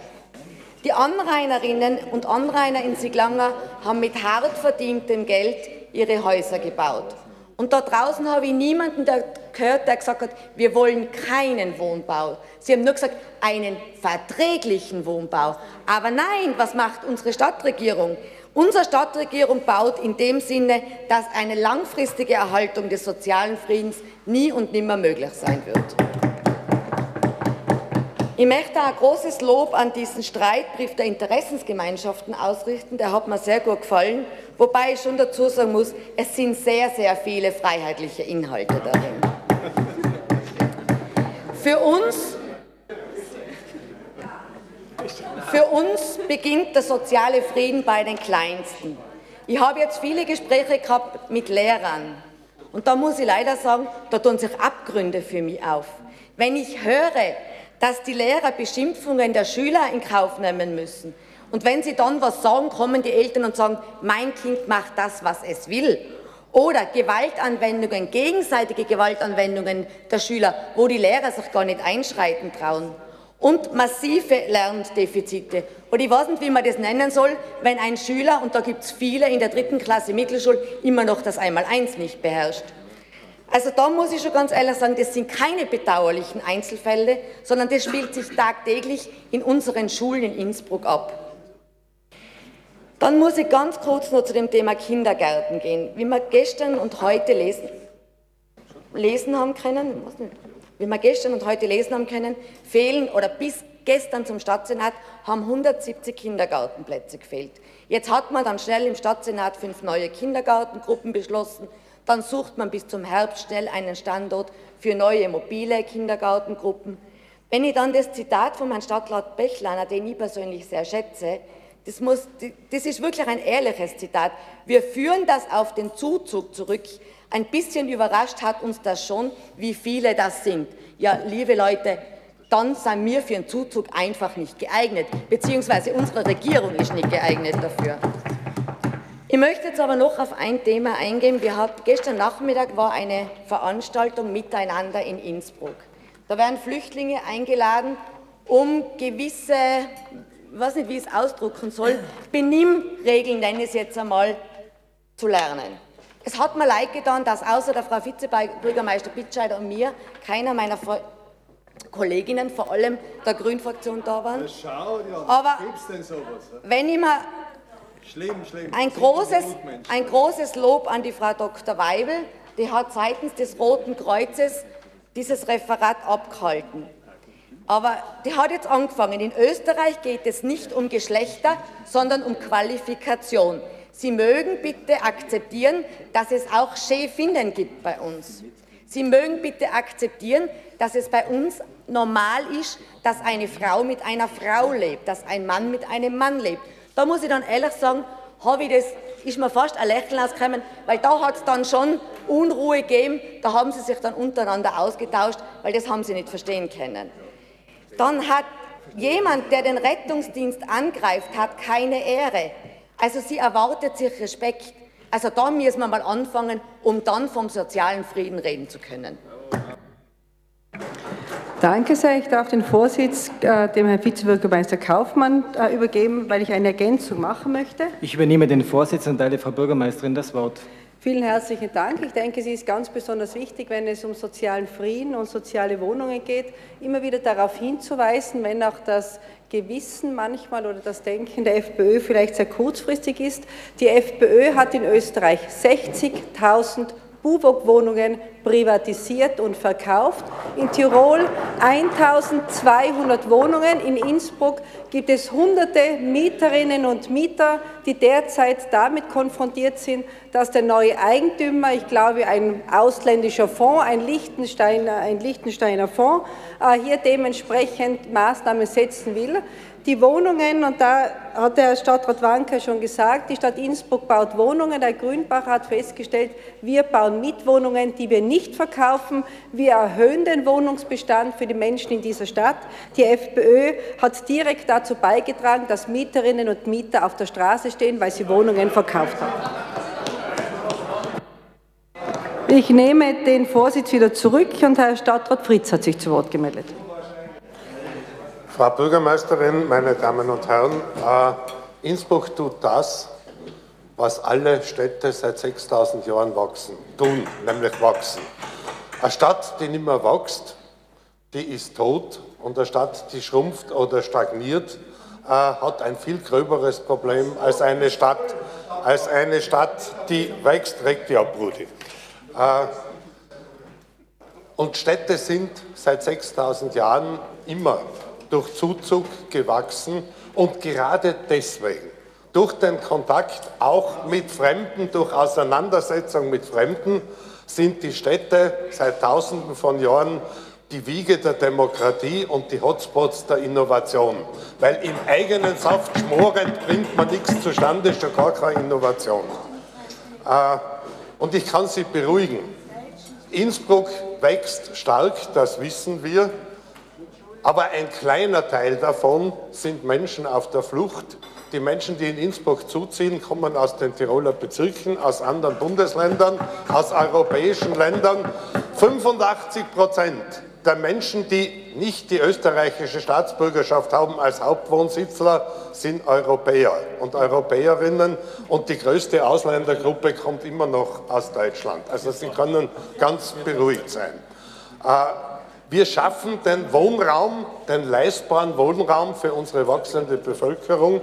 die Anrainerinnen und Anrainer in Sieglanger haben mit hart verdientem Geld ihre Häuser gebaut. Und da draußen habe ich niemanden der gehört, der gesagt hat, wir wollen keinen Wohnbau. Sie haben nur gesagt, einen verträglichen Wohnbau. Aber nein, was macht unsere Stadtregierung? Unsere Stadtregierung baut in dem Sinne, dass eine langfristige Erhaltung des sozialen Friedens nie und nimmer möglich sein wird. Ich möchte ein großes Lob an diesen Streitbrief der Interessensgemeinschaften ausrichten. Der hat mir sehr gut gefallen. Wobei ich schon dazu sagen muss, es sind sehr, sehr viele freiheitliche Inhalte darin. Für uns für uns beginnt der soziale Frieden bei den Kleinsten. Ich habe jetzt viele Gespräche gehabt mit Lehrern. Und da muss ich leider sagen, da tun sich Abgründe für mich auf. Wenn ich höre, dass die Lehrer Beschimpfungen der Schüler in Kauf nehmen müssen, und wenn sie dann was sagen, kommen die Eltern und sagen, mein Kind macht das, was es will. Oder Gewaltanwendungen, gegenseitige Gewaltanwendungen der Schüler, wo die Lehrer sich gar nicht einschreiten trauen und massive Lerndefizite. Und ich weiß nicht, wie man das nennen soll, wenn ein Schüler, und da gibt es viele in der dritten Klasse Mittelschule, immer noch das Einmaleins nicht beherrscht. Also da muss ich schon ganz ehrlich sagen, das sind keine bedauerlichen Einzelfälle, sondern das spielt sich tagtäglich in unseren Schulen in Innsbruck ab. Dann muss ich ganz kurz noch zu dem Thema Kindergärten gehen. Wie wir gestern und heute lesen, lesen haben können, wie wir gestern und heute lesen haben können, fehlen oder bis gestern zum Stadtsenat haben 170 Kindergartenplätze gefehlt. Jetzt hat man dann schnell im Stadtsenat fünf neue Kindergartengruppen beschlossen. Dann sucht man bis zum Herbst schnell einen Standort für neue mobile Kindergartengruppen. Wenn ich dann das Zitat von Herrn Stadtrat Bechlaner, den ich persönlich sehr schätze, das, muss, das ist wirklich ein ehrliches Zitat. Wir führen das auf den Zuzug zurück. Ein bisschen überrascht hat uns das schon, wie viele das sind. Ja, liebe Leute, dann sind wir für einen Zuzug einfach nicht geeignet, beziehungsweise unsere Regierung ist nicht geeignet dafür. Ich möchte jetzt aber noch auf ein Thema eingehen. Wir hatten, gestern Nachmittag war eine Veranstaltung Miteinander in Innsbruck. Da werden Flüchtlinge eingeladen, um gewisse, ich weiß nicht, wie ich es ausdrucken soll, Benimmregeln, nenne ich es jetzt einmal, zu lernen. Es hat mir leid getan, dass außer der Frau Vizebürgermeister Bitscheider und mir keiner meiner Kolleginnen, vor allem der Grünfraktion, da waren. Aber wenn ich mir schlimm, schlimm. Ein, großes, ein großes Lob an die Frau Dr. Weibel, die hat seitens des Roten Kreuzes dieses Referat abgehalten. Aber die hat jetzt angefangen. In Österreich geht es nicht um Geschlechter, sondern um Qualifikation. Sie mögen bitte akzeptieren, dass es auch Chefinnen gibt bei uns. Sie mögen bitte akzeptieren, dass es bei uns normal ist, dass eine Frau mit einer Frau lebt, dass ein Mann mit einem Mann lebt. Da muss ich dann ehrlich sagen, habe ich das, ist mir fast ein Lächeln ausgekommen, weil da hat es dann schon Unruhe gegeben, da haben sie sich dann untereinander ausgetauscht, weil das haben sie nicht verstehen können. Dann hat jemand, der den Rettungsdienst angreift, hat keine Ehre. Also sie erwartet sich Respekt. Also da müssen wir mal anfangen, um dann vom sozialen Frieden reden zu können. Danke sehr. Ich darf den Vorsitz äh, dem Herrn Vizebürgermeister Kaufmann äh, übergeben, weil ich eine Ergänzung machen möchte. Ich übernehme den Vorsitz und teile Frau Bürgermeisterin das Wort. Vielen herzlichen Dank. Ich denke, es ist ganz besonders wichtig, wenn es um sozialen Frieden und soziale Wohnungen geht, immer wieder darauf hinzuweisen, wenn auch das Gewissen manchmal oder das Denken der FPÖ vielleicht sehr kurzfristig ist. Die FPÖ hat in Österreich 60.000 BUWOG-Wohnungen privatisiert und verkauft. In Tirol 1200 Wohnungen. In Innsbruck gibt es hunderte Mieterinnen und Mieter, die derzeit damit konfrontiert sind, dass der neue Eigentümer, ich glaube ein ausländischer Fonds, ein Liechtensteiner, ein Liechtensteiner Fonds, äh, hier dementsprechend Maßnahmen setzen will. Die Wohnungen, und da hat der Stadtrat Wanker schon gesagt, die Stadt Innsbruck baut Wohnungen. Der Grünbach hat festgestellt, wir bauen Mietwohnungen, die wir nicht verkaufen. Wir erhöhen den Wohnungsbestand für die Menschen in dieser Stadt. Die FPÖ hat direkt dazu beigetragen, dass Mieterinnen und Mieter auf der Straße stehen, weil sie Wohnungen verkauft haben. Ich nehme den Vorsitz wieder zurück und Herr Stadtrat Fritz hat sich zu Wort gemeldet. Frau Bürgermeisterin, meine Damen und Herren, äh, Innsbruck tut das, was alle Städte seit 6000 Jahren wachsen, tun, nämlich wachsen. Eine Stadt, die nicht mehr wächst, die ist tot und eine Stadt, die schrumpft oder stagniert, äh, hat ein viel gröberes Problem als eine Stadt, als eine Stadt, die wächst, regt die ab, Rudi. Äh, und Städte sind seit 6000 Jahren immer durch Zuzug gewachsen und gerade deswegen, durch den Kontakt auch mit Fremden, durch Auseinandersetzung mit Fremden, sind die Städte seit Tausenden von Jahren die Wiege der Demokratie und die Hotspots der Innovation. Weil im eigenen Saft schmorend bringt man nichts zustande, schon gar keine Innovation. Äh, und ich kann Sie beruhigen. Innsbruck wächst stark, das wissen wir. Aber ein kleiner Teil davon sind Menschen auf der Flucht. Die Menschen, die in Innsbruck zuziehen, kommen aus den Tiroler Bezirken, aus anderen Bundesländern, aus europäischen Ländern. 85 Prozent der Menschen, die nicht die österreichische Staatsbürgerschaft haben als Hauptwohnsitzler, sind Europäer und Europäerinnen und die größte Ausländergruppe kommt immer noch aus Deutschland. Also Sie können ganz beruhigt sein. Äh, wir schaffen den Wohnraum, den leistbaren Wohnraum für unsere wachsende Bevölkerung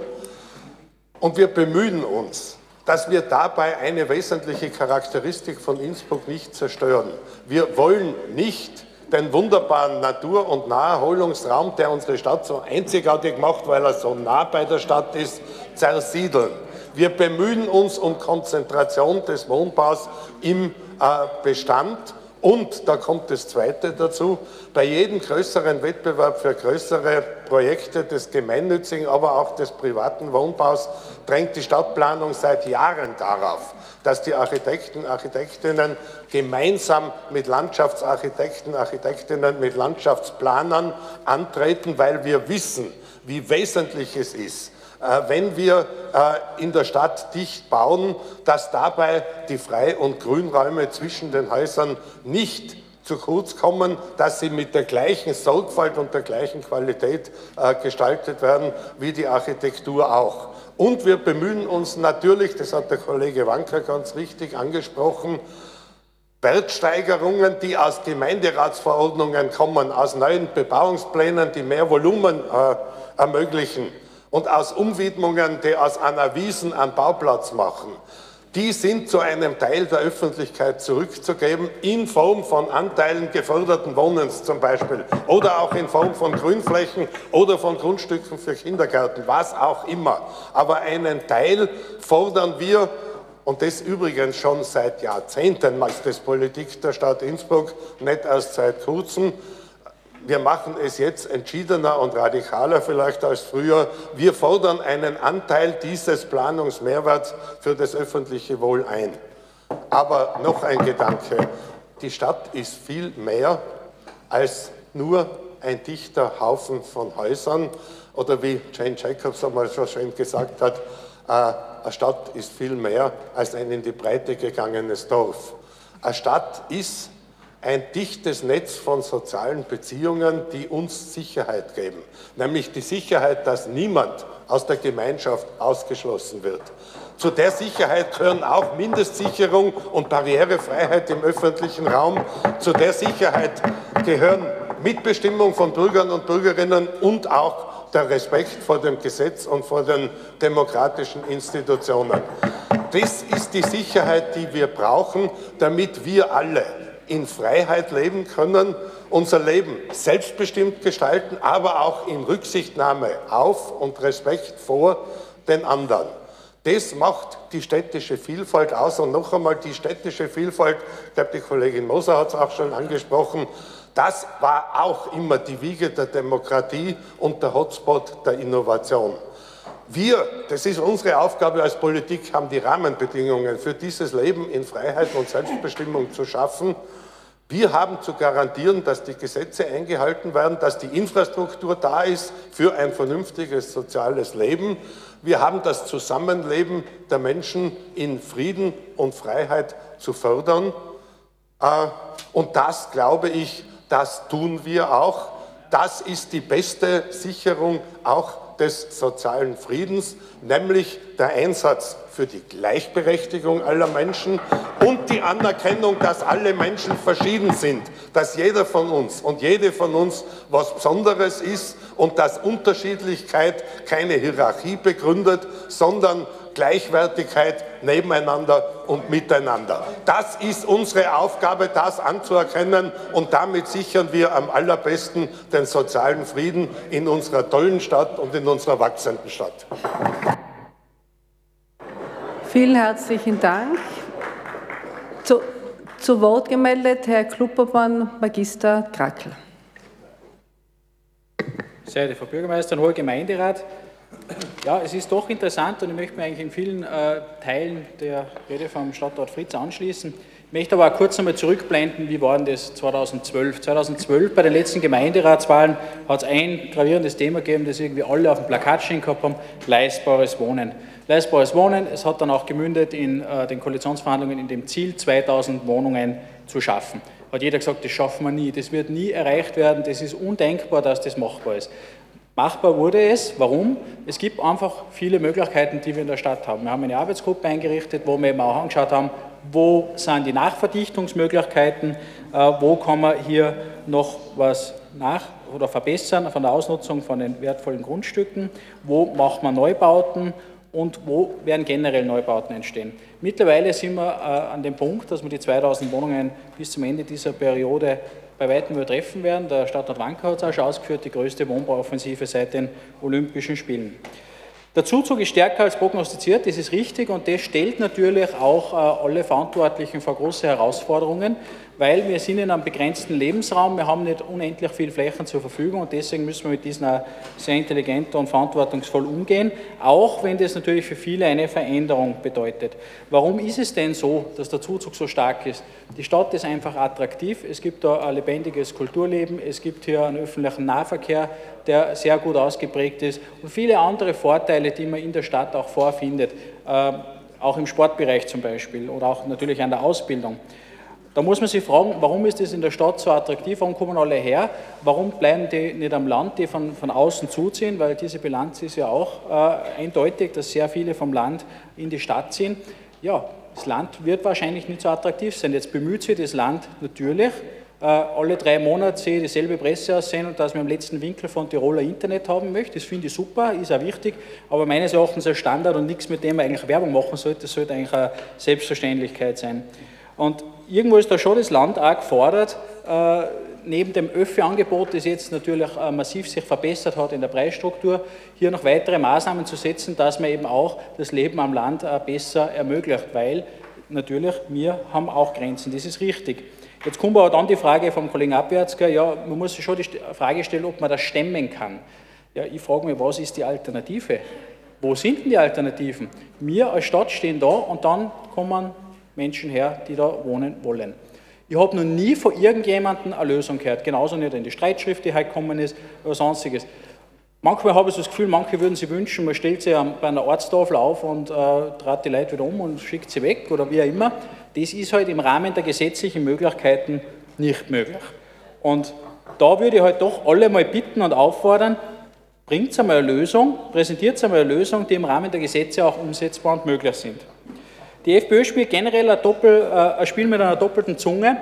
und wir bemühen uns, dass wir dabei eine wesentliche Charakteristik von Innsbruck nicht zerstören. Wir wollen nicht den wunderbaren Natur- und Naherholungsraum, der unsere Stadt so einzigartig macht, weil er so nah bei der Stadt ist, zersiedeln. Wir bemühen uns um Konzentration des Wohnbaus im äh, Bestand und da kommt das Zweite dazu, bei jedem größeren Wettbewerb für größere Projekte des gemeinnützigen, aber auch des privaten Wohnbaus drängt die Stadtplanung seit Jahren darauf, dass die Architekten, Architektinnen gemeinsam mit Landschaftsarchitekten, Architektinnen, mit Landschaftsplanern antreten, weil wir wissen, wie wesentlich es ist, wenn wir äh, in der Stadt dicht bauen, dass dabei die Frei- und Grünräume zwischen den Häusern nicht zu kurz kommen, dass sie mit der gleichen Sorgfalt und der gleichen Qualität äh, gestaltet werden wie die Architektur auch. Und wir bemühen uns natürlich, das hat der Kollege Wanker ganz richtig angesprochen, Wertsteigerungen, die aus Gemeinderatsverordnungen kommen, aus neuen Bebauungsplänen, die mehr Volumen äh, ermöglichen, und aus Umwidmungen, die aus einer Wiesen einen Bauplatz machen, die sind zu einem Teil der Öffentlichkeit zurückzugeben, in Form von Anteilen geförderten Wohnens zum Beispiel oder auch in Form von Grünflächen oder von Grundstücken für Kindergärten, was auch immer. Aber einen Teil fordern wir, und das übrigens schon seit Jahrzehnten, ist das Politik der Stadt Innsbruck, nicht erst seit kurzem, wir machen es jetzt entschiedener und radikaler vielleicht als früher. Wir fordern einen Anteil dieses Planungsmehrwerts für das öffentliche Wohl ein. Aber noch ein Gedanke. Die Stadt ist viel mehr als nur ein dichter Haufen von Häusern oder wie Jane Jacobs einmal so schön gesagt hat, äh, eine Stadt ist viel mehr als ein in die Breite gegangenes Dorf. Eine Stadt ist ein dichtes Netz von sozialen Beziehungen, die uns Sicherheit geben, nämlich die Sicherheit, dass niemand aus der Gemeinschaft ausgeschlossen wird. Zu der Sicherheit gehören auch Mindestsicherung und Barrierefreiheit im öffentlichen Raum. Zu der Sicherheit gehören Mitbestimmung von Bürgern und Bürgerinnen und auch der Respekt vor dem Gesetz und vor den demokratischen Institutionen. Das ist die Sicherheit, die wir brauchen, damit wir alle in Freiheit leben können, unser Leben selbstbestimmt gestalten, aber auch in Rücksichtnahme auf und Respekt vor den anderen. Das macht die städtische Vielfalt aus. Und noch einmal die städtische Vielfalt, ich glaube, die Kollegin Moser hat es auch schon angesprochen, das war auch immer die Wiege der Demokratie und der Hotspot der Innovation. Wir, das ist unsere Aufgabe als Politik, haben die Rahmenbedingungen für dieses Leben in Freiheit und Selbstbestimmung zu schaffen. Wir haben zu garantieren, dass die Gesetze eingehalten werden, dass die Infrastruktur da ist für ein vernünftiges soziales Leben. Wir haben das Zusammenleben der Menschen in Frieden und Freiheit zu fördern. Äh, und das, glaube ich, das tun wir auch. Das ist die beste Sicherung auch des sozialen Friedens, nämlich der Einsatz für die Gleichberechtigung aller Menschen und die Anerkennung, dass alle Menschen verschieden sind, dass jeder von uns und jede von uns was Besonderes ist und dass Unterschiedlichkeit keine Hierarchie begründet, sondern Gleichwertigkeit nebeneinander und miteinander. Das ist unsere Aufgabe, das anzuerkennen und damit sichern wir am allerbesten den sozialen Frieden in unserer tollen Stadt und in unserer wachsenden Stadt. Vielen herzlichen Dank. Zu, zu Wort gemeldet Herr Kluppermann, Magister Krackel. Sehr geehrte Frau Bürgermeisterin, hoher Gemeinderat, ja, es ist doch interessant und ich möchte mich eigentlich in vielen äh, Teilen der Rede vom Stadtrat Fritz anschließen. Ich möchte aber auch kurz einmal zurückblenden, wie war denn das 2012? 2012 bei den letzten Gemeinderatswahlen hat es ein gravierendes Thema gegeben, das irgendwie alle auf dem Plakat stehen gehabt haben, leistbares Wohnen. Leistbares Wohnen, es hat dann auch gemündet in äh, den Koalitionsverhandlungen in dem Ziel, 2000 Wohnungen zu schaffen. Hat jeder gesagt, das schaffen wir nie, das wird nie erreicht werden, das ist undenkbar, dass das machbar ist. Machbar wurde es. Warum? Es gibt einfach viele Möglichkeiten, die wir in der Stadt haben. Wir haben eine Arbeitsgruppe eingerichtet, wo wir eben auch angeschaut haben, wo sind die Nachverdichtungsmöglichkeiten, äh, wo kann man hier noch was nach oder verbessern von der Ausnutzung von den wertvollen Grundstücken, wo macht man Neubauten und wo werden generell Neubauten entstehen. Mittlerweile sind wir äh, an dem Punkt, dass wir die 2000 Wohnungen bis zum Ende dieser Periode bei weitem übertreffen werden. Der Stadtrat Wanker hat es auch schon ausgeführt, die größte Wohnbauoffensive seit den Olympischen Spielen. Der Zuzug ist stärker als prognostiziert, das ist richtig und das stellt natürlich auch äh, alle Verantwortlichen vor große Herausforderungen weil wir sind in einem begrenzten Lebensraum, wir haben nicht unendlich viel Flächen zur Verfügung und deswegen müssen wir mit diesen auch sehr intelligent und verantwortungsvoll umgehen, auch wenn das natürlich für viele eine Veränderung bedeutet. Warum ist es denn so, dass der Zuzug so stark ist? Die Stadt ist einfach attraktiv, es gibt da ein lebendiges Kulturleben, es gibt hier einen öffentlichen Nahverkehr, der sehr gut ausgeprägt ist und viele andere Vorteile, die man in der Stadt auch vorfindet, äh, auch im Sportbereich zum Beispiel oder auch natürlich an der Ausbildung. Da muss man sich fragen, warum ist das in der Stadt so attraktiv, warum kommen alle her, warum bleiben die nicht am Land, die von, von außen zuziehen, weil diese Bilanz ist ja auch äh, eindeutig, dass sehr viele vom Land in die Stadt ziehen. Ja, das Land wird wahrscheinlich nicht so attraktiv sein. Jetzt bemüht sich das Land natürlich, äh, alle drei Monate sehe ich dieselbe Presse aussehen und dass wir am letzten Winkel von Tiroler Internet haben möchte. Das finde ich super, ist auch wichtig, aber meines Erachtens ein Standard und nichts, mit dem man eigentlich Werbung machen sollte, das sollte eigentlich eine Selbstverständlichkeit sein. Und irgendwo ist da schon das Land auch gefordert, äh, neben dem Öffi-Angebot, das jetzt natürlich äh, massiv sich verbessert hat in der Preisstruktur, hier noch weitere Maßnahmen zu setzen, dass man eben auch das Leben am Land äh, besser ermöglicht, weil natürlich wir haben auch Grenzen, das ist richtig. Jetzt kommt aber dann die Frage vom Kollegen Abwärtsger, ja, man muss sich schon die Frage stellen, ob man das stemmen kann. Ja, ich frage mich, was ist die Alternative? Wo sind denn die Alternativen? Wir als Stadt stehen da und dann kommen Menschen her, die da wohnen wollen. Ich habe noch nie von irgendjemandem eine Lösung gehört, genauso nicht in die Streitschrift, die heute gekommen ist, oder sonstiges. Manchmal habe ich so das Gefühl, manche würden sich wünschen, man stellt sie bei einer Ortstafel auf und äh, trat die Leute wieder um und schickt sie weg oder wie auch immer. Das ist halt im Rahmen der gesetzlichen Möglichkeiten nicht möglich. Und da würde ich halt doch alle mal bitten und auffordern, bringt einmal eine Lösung, präsentiert einmal eine Lösung, die im Rahmen der Gesetze auch umsetzbar und möglich sind. Die FPÖ spielt generell ein, Doppel, äh, ein Spiel mit einer doppelten Zunge.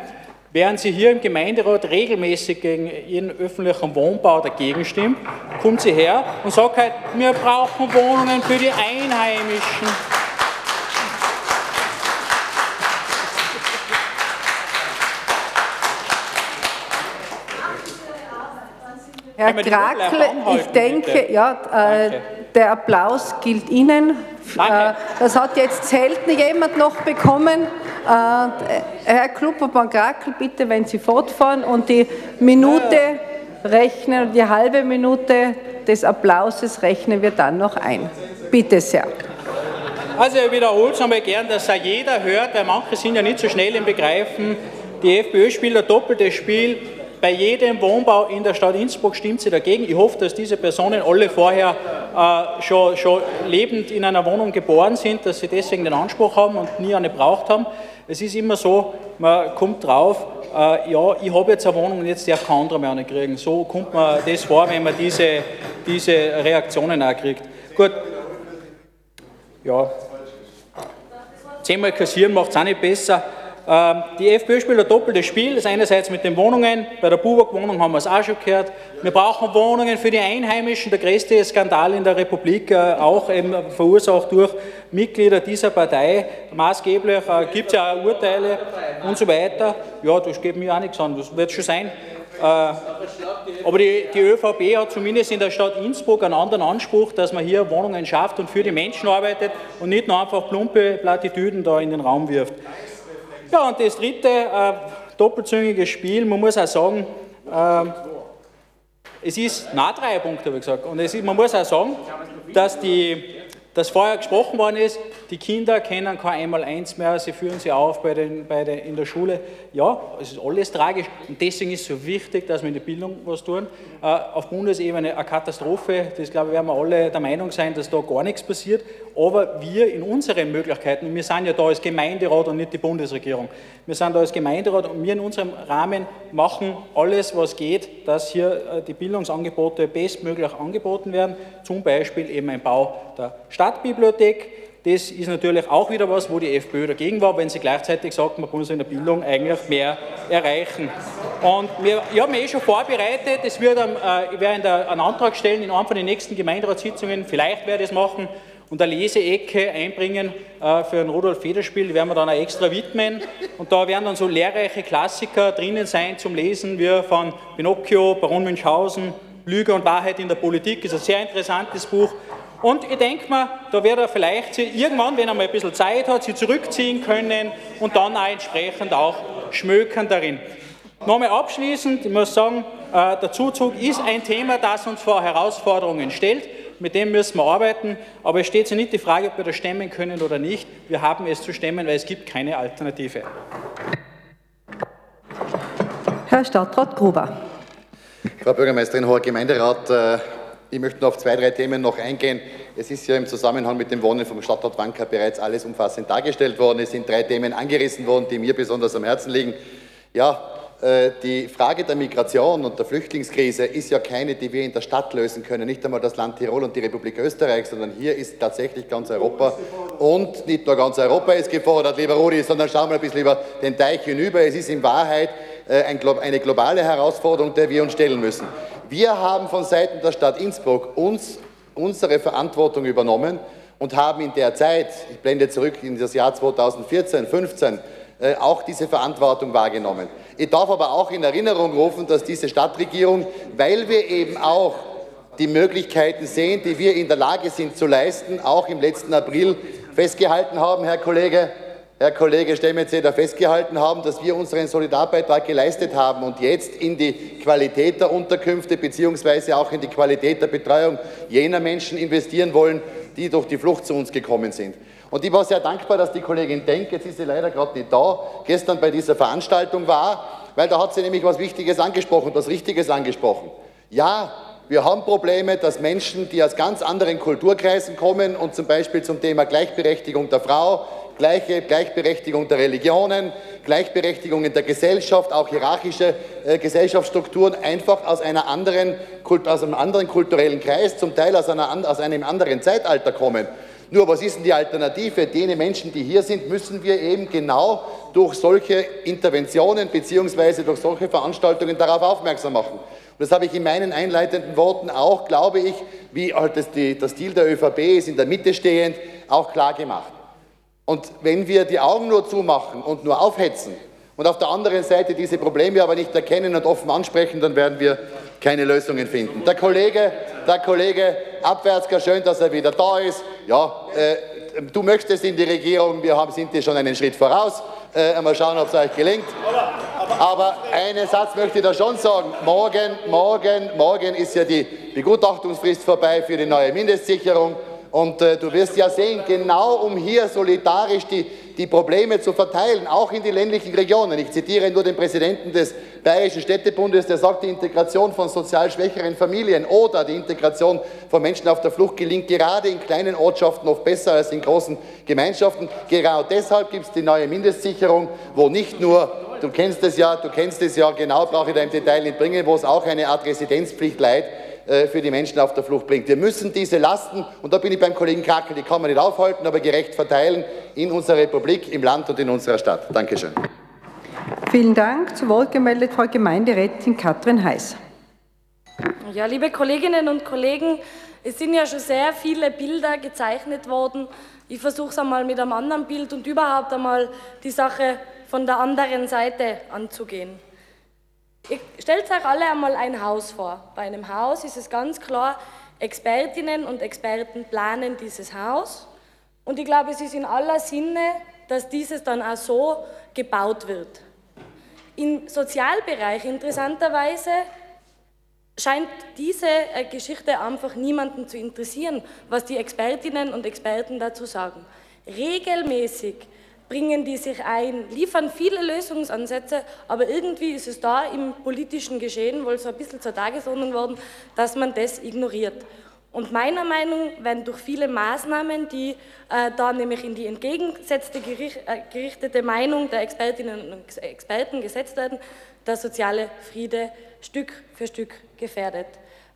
Während sie hier im Gemeinderat regelmäßig gegen jeden öffentlichen Wohnbau dagegen stimmt, kommt sie her und sagt halt, wir brauchen Wohnungen für die Einheimischen. Herr Krakl, ich denke, ja, äh, der Applaus gilt Ihnen. Äh, das hat jetzt selten jemand noch bekommen. Äh, Herr Kluppermann Krakl, bitte, wenn Sie fortfahren und die Minute rechnen, die halbe Minute des Applauses rechnen wir dann noch ein. Bitte sehr. Also ich wiederhole es einmal gern, dass auch jeder hört, weil manche sind ja nicht so schnell im Begreifen. Die FPÖ spielt ein doppeltes Spiel bei jedem Wohnbau in der Stadt Innsbruck stimmt sie dagegen. Ich hoffe, dass diese Personen alle vorher äh, schon, schon lebend in einer Wohnung geboren sind, dass sie deswegen den Anspruch haben und nie eine braucht haben. Es ist immer so, man kommt drauf, äh, ja, ich habe jetzt eine Wohnung und jetzt darf kein anderer mehr eine kriegen. So kommt man das vor, wenn man diese, diese Reaktionen auch kriegt. Gut, ja, zehnmal kassieren macht es auch nicht besser. Ähm, die FPÖ spielt ein doppeltes Spiel. Das einerseits mit den Wohnungen. Bei der Buwak-Wohnung haben wir es auch schon gehört. Wir brauchen Wohnungen für die Einheimischen. Der größte Skandal in der Republik, äh, auch eben verursacht durch Mitglieder dieser Partei. Maßgeblich äh, gibt es ja auch Urteile und so weiter. Ja, das geht mir auch nichts an. Das wird schon sein. Äh, aber die, die, ÖVP hat zumindest in der Stadt Innsbruck einen anderen Anspruch, dass man hier Wohnungen schafft und für die Menschen arbeitet und nicht nur einfach plumpe Plattitüden da in den Raum wirft. Ja, und das dritte, äh, doppelzüngige Spiel, man muss auch sagen, äh, es ist, na drei Punkte habe ich gesagt, und es ist, man muss auch sagen, dass die, dass vorher gesprochen worden ist, die Kinder kennen kein Einmal-Eins mehr, sie führen sie auf bei den, bei den, in der Schule. Ja, es ist alles tragisch und deswegen ist es so wichtig, dass wir in der Bildung was tun. Äh, auf Bundesebene eine Katastrophe, das glaube ich, werden wir alle der Meinung sein, dass da gar nichts passiert. Aber wir in unseren Möglichkeiten, wir sind ja da als Gemeinderat und nicht die Bundesregierung, wir sind da als Gemeinderat und wir in unserem Rahmen machen alles, was geht, dass hier äh, die Bildungsangebote bestmöglich angeboten werden. Zum Beispiel eben ein Bau der Stadtbibliothek das ist natürlich auch wieder was, wo die FPÖ dagegen war, wenn sie gleichzeitig sagt, man muss in der Bildung eigentlich mehr erreichen. Und wir, ich habe mich eh schon vorbereitet, es wird, äh, ich werde einen Antrag stellen in einer von den nächsten Gemeinderatssitzungen, vielleicht werde ich es machen, und eine Leseecke einbringen äh, für ein Rudolf Federspiel, die werden wir dann auch extra widmen. Und da werden dann so lehrreiche Klassiker drinnen sein zum Lesen, wie von Pinocchio, Baron Münchhausen, Lüge und Wahrheit in der Politik. Ist ein sehr interessantes Buch. Und ich denke mir, da wird er vielleicht irgendwann, wenn er mal ein bisschen Zeit hat, sie zurückziehen können und dann auch entsprechend auch schmökern darin. Nochmal abschließend, ich muss sagen, äh, der Zuzug ist ein Thema, das uns vor Herausforderungen stellt. Mit dem müssen wir arbeiten, aber es steht sich nicht die Frage, ob wir das stemmen können oder nicht. Wir haben es zu stemmen, weil es gibt keine Alternative. Herr Stadtrat Gruber. Frau Bürgermeisterin, hoher Gemeinderat, äh, ich möchte noch auf zwei, drei Themen noch eingehen. Es ist ja im Zusammenhang mit dem Wohnen vom Stadtrat Wanka bereits alles umfassend dargestellt worden. Es sind drei Themen angerissen worden, die mir besonders am Herzen liegen. Ja, die Frage der Migration und der Flüchtlingskrise ist ja keine, die wir in der Stadt lösen können. Nicht einmal das Land Tirol und die Republik Österreich, sondern hier ist tatsächlich ganz Europa. Und nicht nur ganz Europa ist gefordert, lieber Rudi, sondern schauen wir ein bisschen über den Teich hinüber. Es ist in Wahrheit äh, eine globale Herausforderung, der wir uns stellen müssen. Wir haben von Seiten der Stadt Innsbruck uns unsere Verantwortung übernommen und haben in der Zeit, ich blende zurück in das Jahr 2014, 15, äh, auch diese Verantwortung wahrgenommen. Ich darf aber auch in Erinnerung rufen, dass diese Stadtregierung, weil wir eben auch die Möglichkeiten sehen, die wir in der Lage sind zu leisten, auch im letzten April festgehalten haben, Herr Kollege, Herr Kollege Stemmetzeder, festgehalten haben, dass wir unseren Solidarbeitrag geleistet haben und jetzt in die Qualität der Unterkünfte beziehungsweise auch in die Qualität der Betreuung jener Menschen investieren wollen, die durch die Flucht zu uns gekommen sind. Und ich war sehr dankbar, dass die Kollegin Denk, jetzt ist sie leider gerade nicht da, gestern bei dieser Veranstaltung war, weil da hat sie nämlich was Wichtiges angesprochen, was Richtiges angesprochen. Ja, wir haben Probleme, dass Menschen, die aus ganz anderen Kulturkreisen kommen und zum Beispiel zum Thema Gleichberechtigung der Frau, gleiche Gleichberechtigung der Religionen, Gleichberechtigung in der Gesellschaft, auch hierarchische äh, Gesellschaftsstrukturen einfach aus, einer anderen, aus einem anderen kulturellen Kreis, zum Teil aus, einer, aus einem anderen Zeitalter kommen. Nur was ist denn die Alternative? Die Menschen, die hier sind, müssen wir eben genau durch solche Interventionen bzw. durch solche Veranstaltungen darauf aufmerksam machen. Und das habe ich in meinen einleitenden Worten auch, glaube ich, wie halt das, die, das Stil der ÖVP ist, in der Mitte stehend, auch klar gemacht. Und wenn wir die Augen nur zumachen und nur aufhetzen und auf der anderen Seite diese Probleme aber nicht erkennen und offen ansprechen, dann werden wir keine Lösungen finden. Der Kollege, der Kollege Abwärtsker, schön, dass er wieder da ist. Ja, äh, du möchtest in die Regierung, wir haben, sind dir schon einen Schritt voraus. Äh, mal schauen, ob es euch gelingt. Aber einen Satz möchte ich da schon sagen. Morgen, morgen, morgen ist ja die Begutachtungsfrist vorbei für die neue Mindestsicherung. Und äh, du wirst ja sehen, genau um hier solidarisch die, die Probleme zu verteilen, auch in die ländlichen Regionen. Ich zitiere nur den Präsidenten des Bayerischen Städtebundes, der sagt, die Integration von sozial schwächeren Familien oder die Integration von Menschen auf der Flucht gelingt gerade in kleinen Ortschaften oft besser als in großen Gemeinschaften. Genau deshalb gibt es die neue Mindestsicherung, wo nicht nur du kennst es ja, du kennst es ja genau, brauche ich da im Detail nicht bringen, wo es auch eine Art Residenzpflicht leiht für die Menschen auf der Flucht bringt. Wir müssen diese Lasten, und da bin ich beim Kollegen Kakel, die kann man nicht aufhalten, aber gerecht verteilen in unserer Republik, im Land und in unserer Stadt. Dankeschön. Vielen Dank. Zu Wort gemeldet Frau Gemeinderätin Katrin Heiß. Ja, liebe Kolleginnen und Kollegen, es sind ja schon sehr viele Bilder gezeichnet worden. Ich versuche es einmal mit einem anderen Bild und überhaupt einmal die Sache von der anderen Seite anzugehen. Ihr stellt euch alle einmal ein Haus vor. Bei einem Haus ist es ganz klar, Expertinnen und Experten planen dieses Haus. Und ich glaube, es ist in aller Sinne, dass dieses dann auch so gebaut wird. Im Sozialbereich interessanterweise scheint diese äh, Geschichte einfach niemanden zu interessieren, was die Expertinnen und Experten dazu sagen. Regelmäßig bringen die sich ein, liefern viele Lösungsansätze, aber irgendwie ist es da im politischen Geschehen wohl so ein bisschen zur Tagesordnung worden, dass man das ignoriert. Und meiner Meinung nach werden durch viele Maßnahmen, die äh, da nämlich in die entgegengesetzte gericht, äh, gerichtete Meinung der Expertinnen und Experten gesetzt werden, der soziale Friede Stück für Stück gefährdet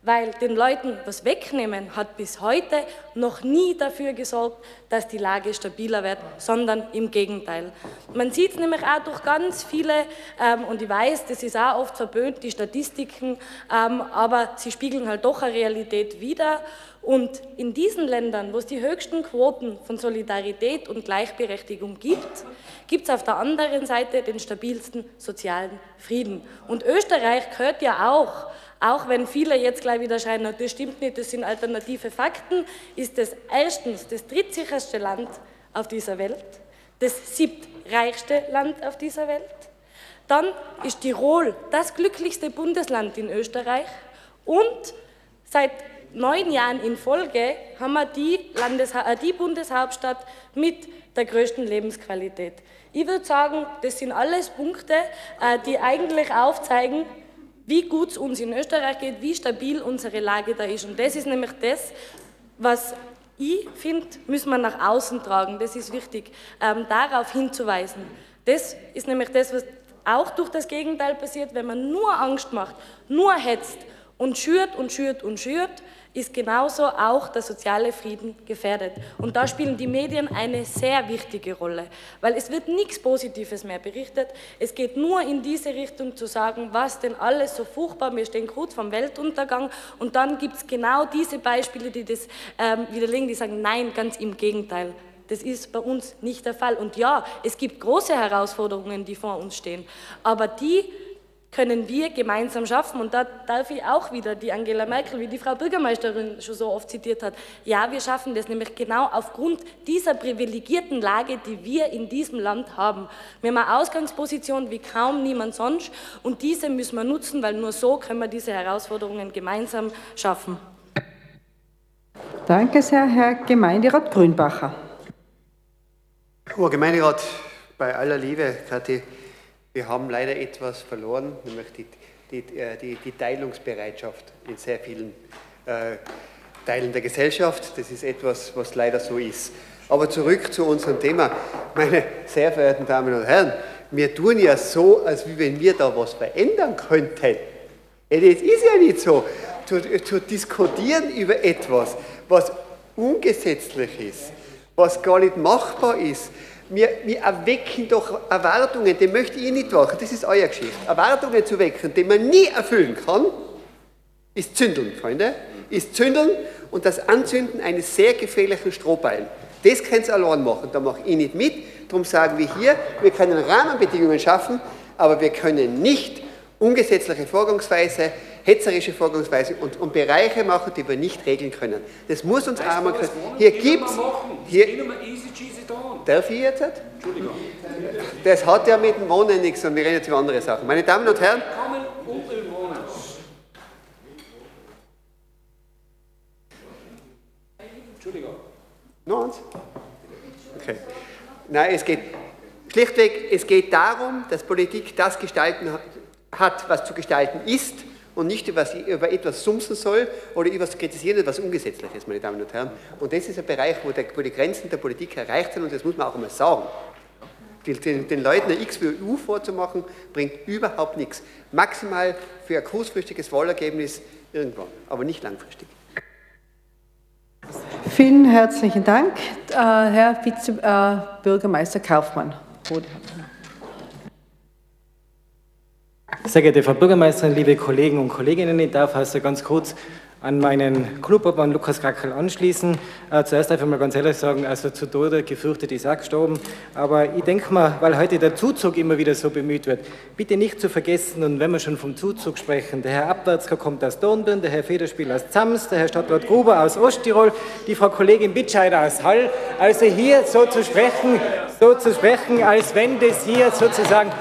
weil den Leuten was wegnehmen hat bis heute noch nie dafür gesorgt, dass die Lage stabiler wird, sondern im Gegenteil. Man sieht es nämlich auch durch ganz viele, ähm, und ich weiß, das ist auch oft verböhnt, die Statistiken, ähm, aber sie spiegeln halt doch eine Realität wider. Und in diesen Ländern, wo es die höchsten Quoten von Solidarität und Gleichberechtigung gibt, gibt es auf der anderen Seite den stabilsten sozialen Frieden. Und Österreich gehört ja auch auch wenn viele jetzt gleich wieder schreien, das stimmt nicht, das sind alternative Fakten, ist es erstens das drittsicherste Land auf dieser Welt, das siebtreichste Land auf dieser Welt. Dann ist Tirol das glücklichste Bundesland in Österreich und seit neun Jahren in Folge haben wir die, Landesha äh, die Bundeshauptstadt mit der größten Lebensqualität. Ich würde sagen, das sind alles Punkte, äh, die eigentlich aufzeigen, wie gut es uns in Österreich geht, wie stabil unsere Lage da ist. Und das ist nämlich das, was ich finde, müssen wir nach außen tragen. Das ist wichtig, ähm, darauf hinzuweisen. Das ist nämlich das, was auch durch das Gegenteil passiert, wenn man nur Angst macht, nur hetzt und schürt und schürt und schürt, ist genauso auch der soziale Frieden gefährdet. Und da spielen die Medien eine sehr wichtige Rolle, weil es wird nichts Positives mehr berichtet. Es geht nur in diese Richtung zu sagen, was denn alles so furchtbar, wir stehen kurz vom Weltuntergang und dann gibt es genau diese Beispiele, die das ähm, widerlegen, die sagen, nein, ganz im Gegenteil. Das ist bei uns nicht der Fall. Und ja, es gibt große Herausforderungen, die vor uns stehen, aber die können wir gemeinsam schaffen. Und da darf ich auch wieder die Angela Merkel, wie die Frau Bürgermeisterin schon so oft zitiert hat, ja, wir schaffen das nämlich genau aufgrund dieser privilegierten Lage, die wir in diesem Land haben. Wir haben eine Ausgangsposition wie kaum niemand sonst und diese müssen wir nutzen, weil nur so können wir diese Herausforderungen gemeinsam schaffen. Danke sehr, Herr Gemeinderat Grünbacher. Hoher Gemeinderat, bei aller Liebe, Kathi, wir haben leider etwas verloren, nämlich die, die, äh, die, die Teilungsbereitschaft in sehr vielen äh, Teilen der Gesellschaft. Das ist etwas, was leider so ist. Aber zurück zu unserem Thema. Meine sehr verehrten Damen und Herren, wir tun ja so, als wenn wir da was verändern könnten. Das ist ja nicht so. Zu, zu diskutieren über etwas, was ungesetzlich ist, was gar nicht machbar ist. Wir, wir erwecken doch Erwartungen, die möchte ich nicht machen, das ist euer Geschichte. Erwartungen zu wecken, die man nie erfüllen kann, ist Zündeln, Freunde. Ist Zündeln und das Anzünden eines sehr gefährlichen Strohballen. Das könnt ihr allein machen, da mache ich nicht mit. Darum sagen wir hier, wir können Rahmenbedingungen schaffen, aber wir können nicht ungesetzliche Vorgangsweise, hetzerische Vorgangsweise und, und Bereiche machen, die wir nicht regeln können. Das muss uns einmal. Hier gibt es. Darf ich jetzt? Entschuldigung. Das hat ja mit dem Wohnen nichts und wir reden jetzt über andere Sachen. Meine Damen und Herren. Entschuldigung. Noch eins? Okay. Nein, es geht schlichtweg, es geht darum, dass Politik das gestalten hat, was zu gestalten ist und nicht über, über etwas sumsen soll oder über etwas kritisieren, was ungesetzlich ist, meine Damen und Herren. Und das ist ein Bereich, wo, der, wo die Grenzen der Politik erreicht sind und das muss man auch einmal sagen. Den, den Leuten eine XWU vorzumachen, bringt überhaupt nichts. Maximal für ein kurzfristiges Wahlergebnis irgendwann, aber nicht langfristig. Vielen herzlichen Dank, äh, Herr Vizebürgermeister äh, Kaufmann. Sehr geehrte Frau Bürgermeisterin, liebe Kollegen und Kolleginnen, ich darf also ganz kurz an meinen Clubobmann Lukas Krackel anschließen. Äh, zuerst einfach mal ganz ehrlich sagen, also zu Tode gefürchtet ist auch gestorben. Aber ich denke mal, weil heute der Zuzug immer wieder so bemüht wird, bitte nicht zu vergessen, und wenn wir schon vom Zuzug sprechen, der Herr Abwärtsker kommt aus Dornbirn, der Herr Federspiel aus Zams, der Herr Stadtrat Gruber aus Osttirol, die Frau Kollegin Bitscheider aus Hall. Also hier so zu sprechen, so zu sprechen, als wenn das hier sozusagen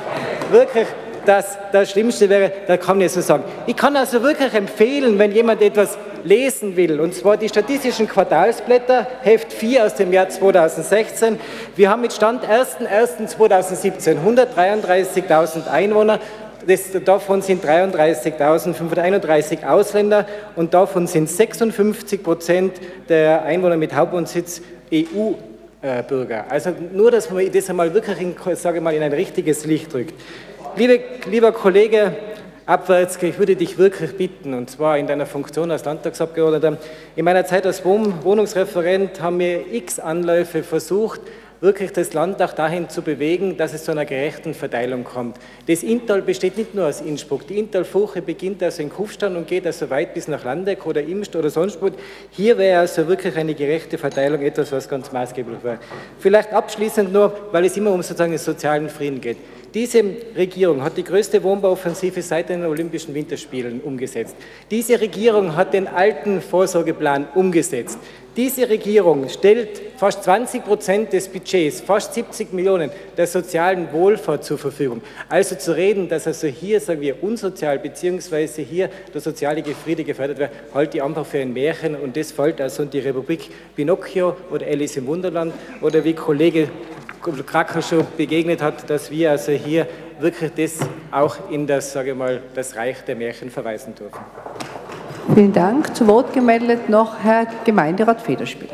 wirklich das das Schlimmste wäre, da kann ich so sagen. Ich kann also wirklich empfehlen, wenn jemand etwas lesen will, und zwar die statistischen Quartalsblätter, Heft 4 aus dem Jahr 2016. Wir haben mit Stand 01.01.2017 133.000 Einwohner, das, davon sind 33.531 Ausländer und davon sind 56 Prozent der Einwohner mit Hauptwohnsitz EU-Bürger. Also nur, dass man das einmal wirklich in, sage mal, in ein richtiges Licht drückt. Liebe, lieber Kollege Abwärts, ich würde dich wirklich bitten, und zwar in deiner Funktion als Landtagsabgeordneter, in meiner Zeit als Wohnungsreferent haben wir x Anläufe versucht, wirklich das Land auch dahin zu bewegen, dass es zu einer gerechten Verteilung kommt. Das Inntal besteht nicht nur aus Innsbruck. Die Inntalfurche beginnt also in Kufstein und geht also weit bis nach Landeck oder Imst oder sonst wo. Hier wäre also wirklich eine gerechte Verteilung etwas, was ganz maßgeblich wäre. Vielleicht abschließend nur, weil es immer um sozusagen den sozialen Frieden geht. Diese Regierung hat die größte Wohnbauoffensive seit den Olympischen Winterspielen umgesetzt. Diese Regierung hat den alten Vorsorgeplan umgesetzt. Diese Regierung stellt fast 20 Prozent des Budgets, fast 70 Millionen der sozialen Wohlfahrt zur Verfügung. Also zu reden, dass also hier, sagen wir, unsozial beziehungsweise hier der soziale Friede gefördert wird, halte ich einfach für ein Märchen und das fällt also in die Republik Pinocchio oder Alice im Wunderland oder wie Kollege Kracker schon begegnet hat, dass wir also hier wirklich das auch in das, sage ich mal, das Reich der Märchen verweisen dürfen. Vielen Dank. Zu Wort gemeldet noch Herr Gemeinderat Federspiel.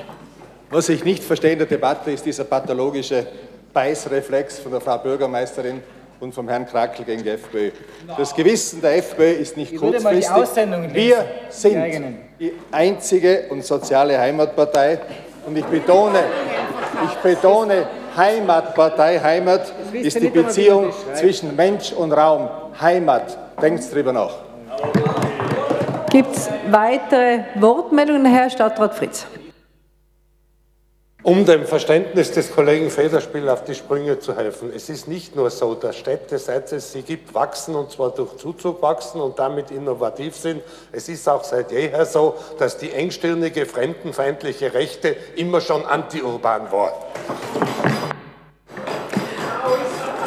Was ich nicht verstehe in der Debatte ist dieser pathologische Beißreflex von der Frau Bürgermeisterin und vom Herrn Krakl gegen die FPÖ. Das Gewissen der FPÖ ist nicht ich kurzfristig. Wir sind die einzige und soziale Heimatpartei und ich betone, ich betone Heimatpartei. Heimat ist die Beziehung zwischen Mensch und Raum. Heimat. Denkt drüber nach. Gibt es weitere Wortmeldungen, Herr Stadtrat Fritz? Um dem Verständnis des Kollegen Federspiel auf die Sprünge zu helfen. Es ist nicht nur so, dass Städte, seit es sie gibt, wachsen und zwar durch Zuzug wachsen und damit innovativ sind. Es ist auch seit jeher so, dass die engstirnige, fremdenfeindliche Rechte immer schon antiurban war.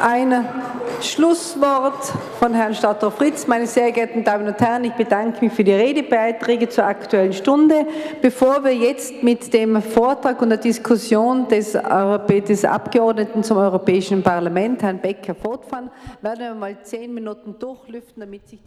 Ein Schlusswort von Herrn Stadtrat Fritz. Meine sehr geehrten Damen und Herren, ich bedanke mich für die Redebeiträge zur Aktuellen Stunde. Bevor wir jetzt mit dem Vortrag und der Diskussion des, des Abgeordneten zum Europäischen Parlament, Herrn Becker, fortfahren, werden wir mal zehn Minuten durchlüften, damit sich die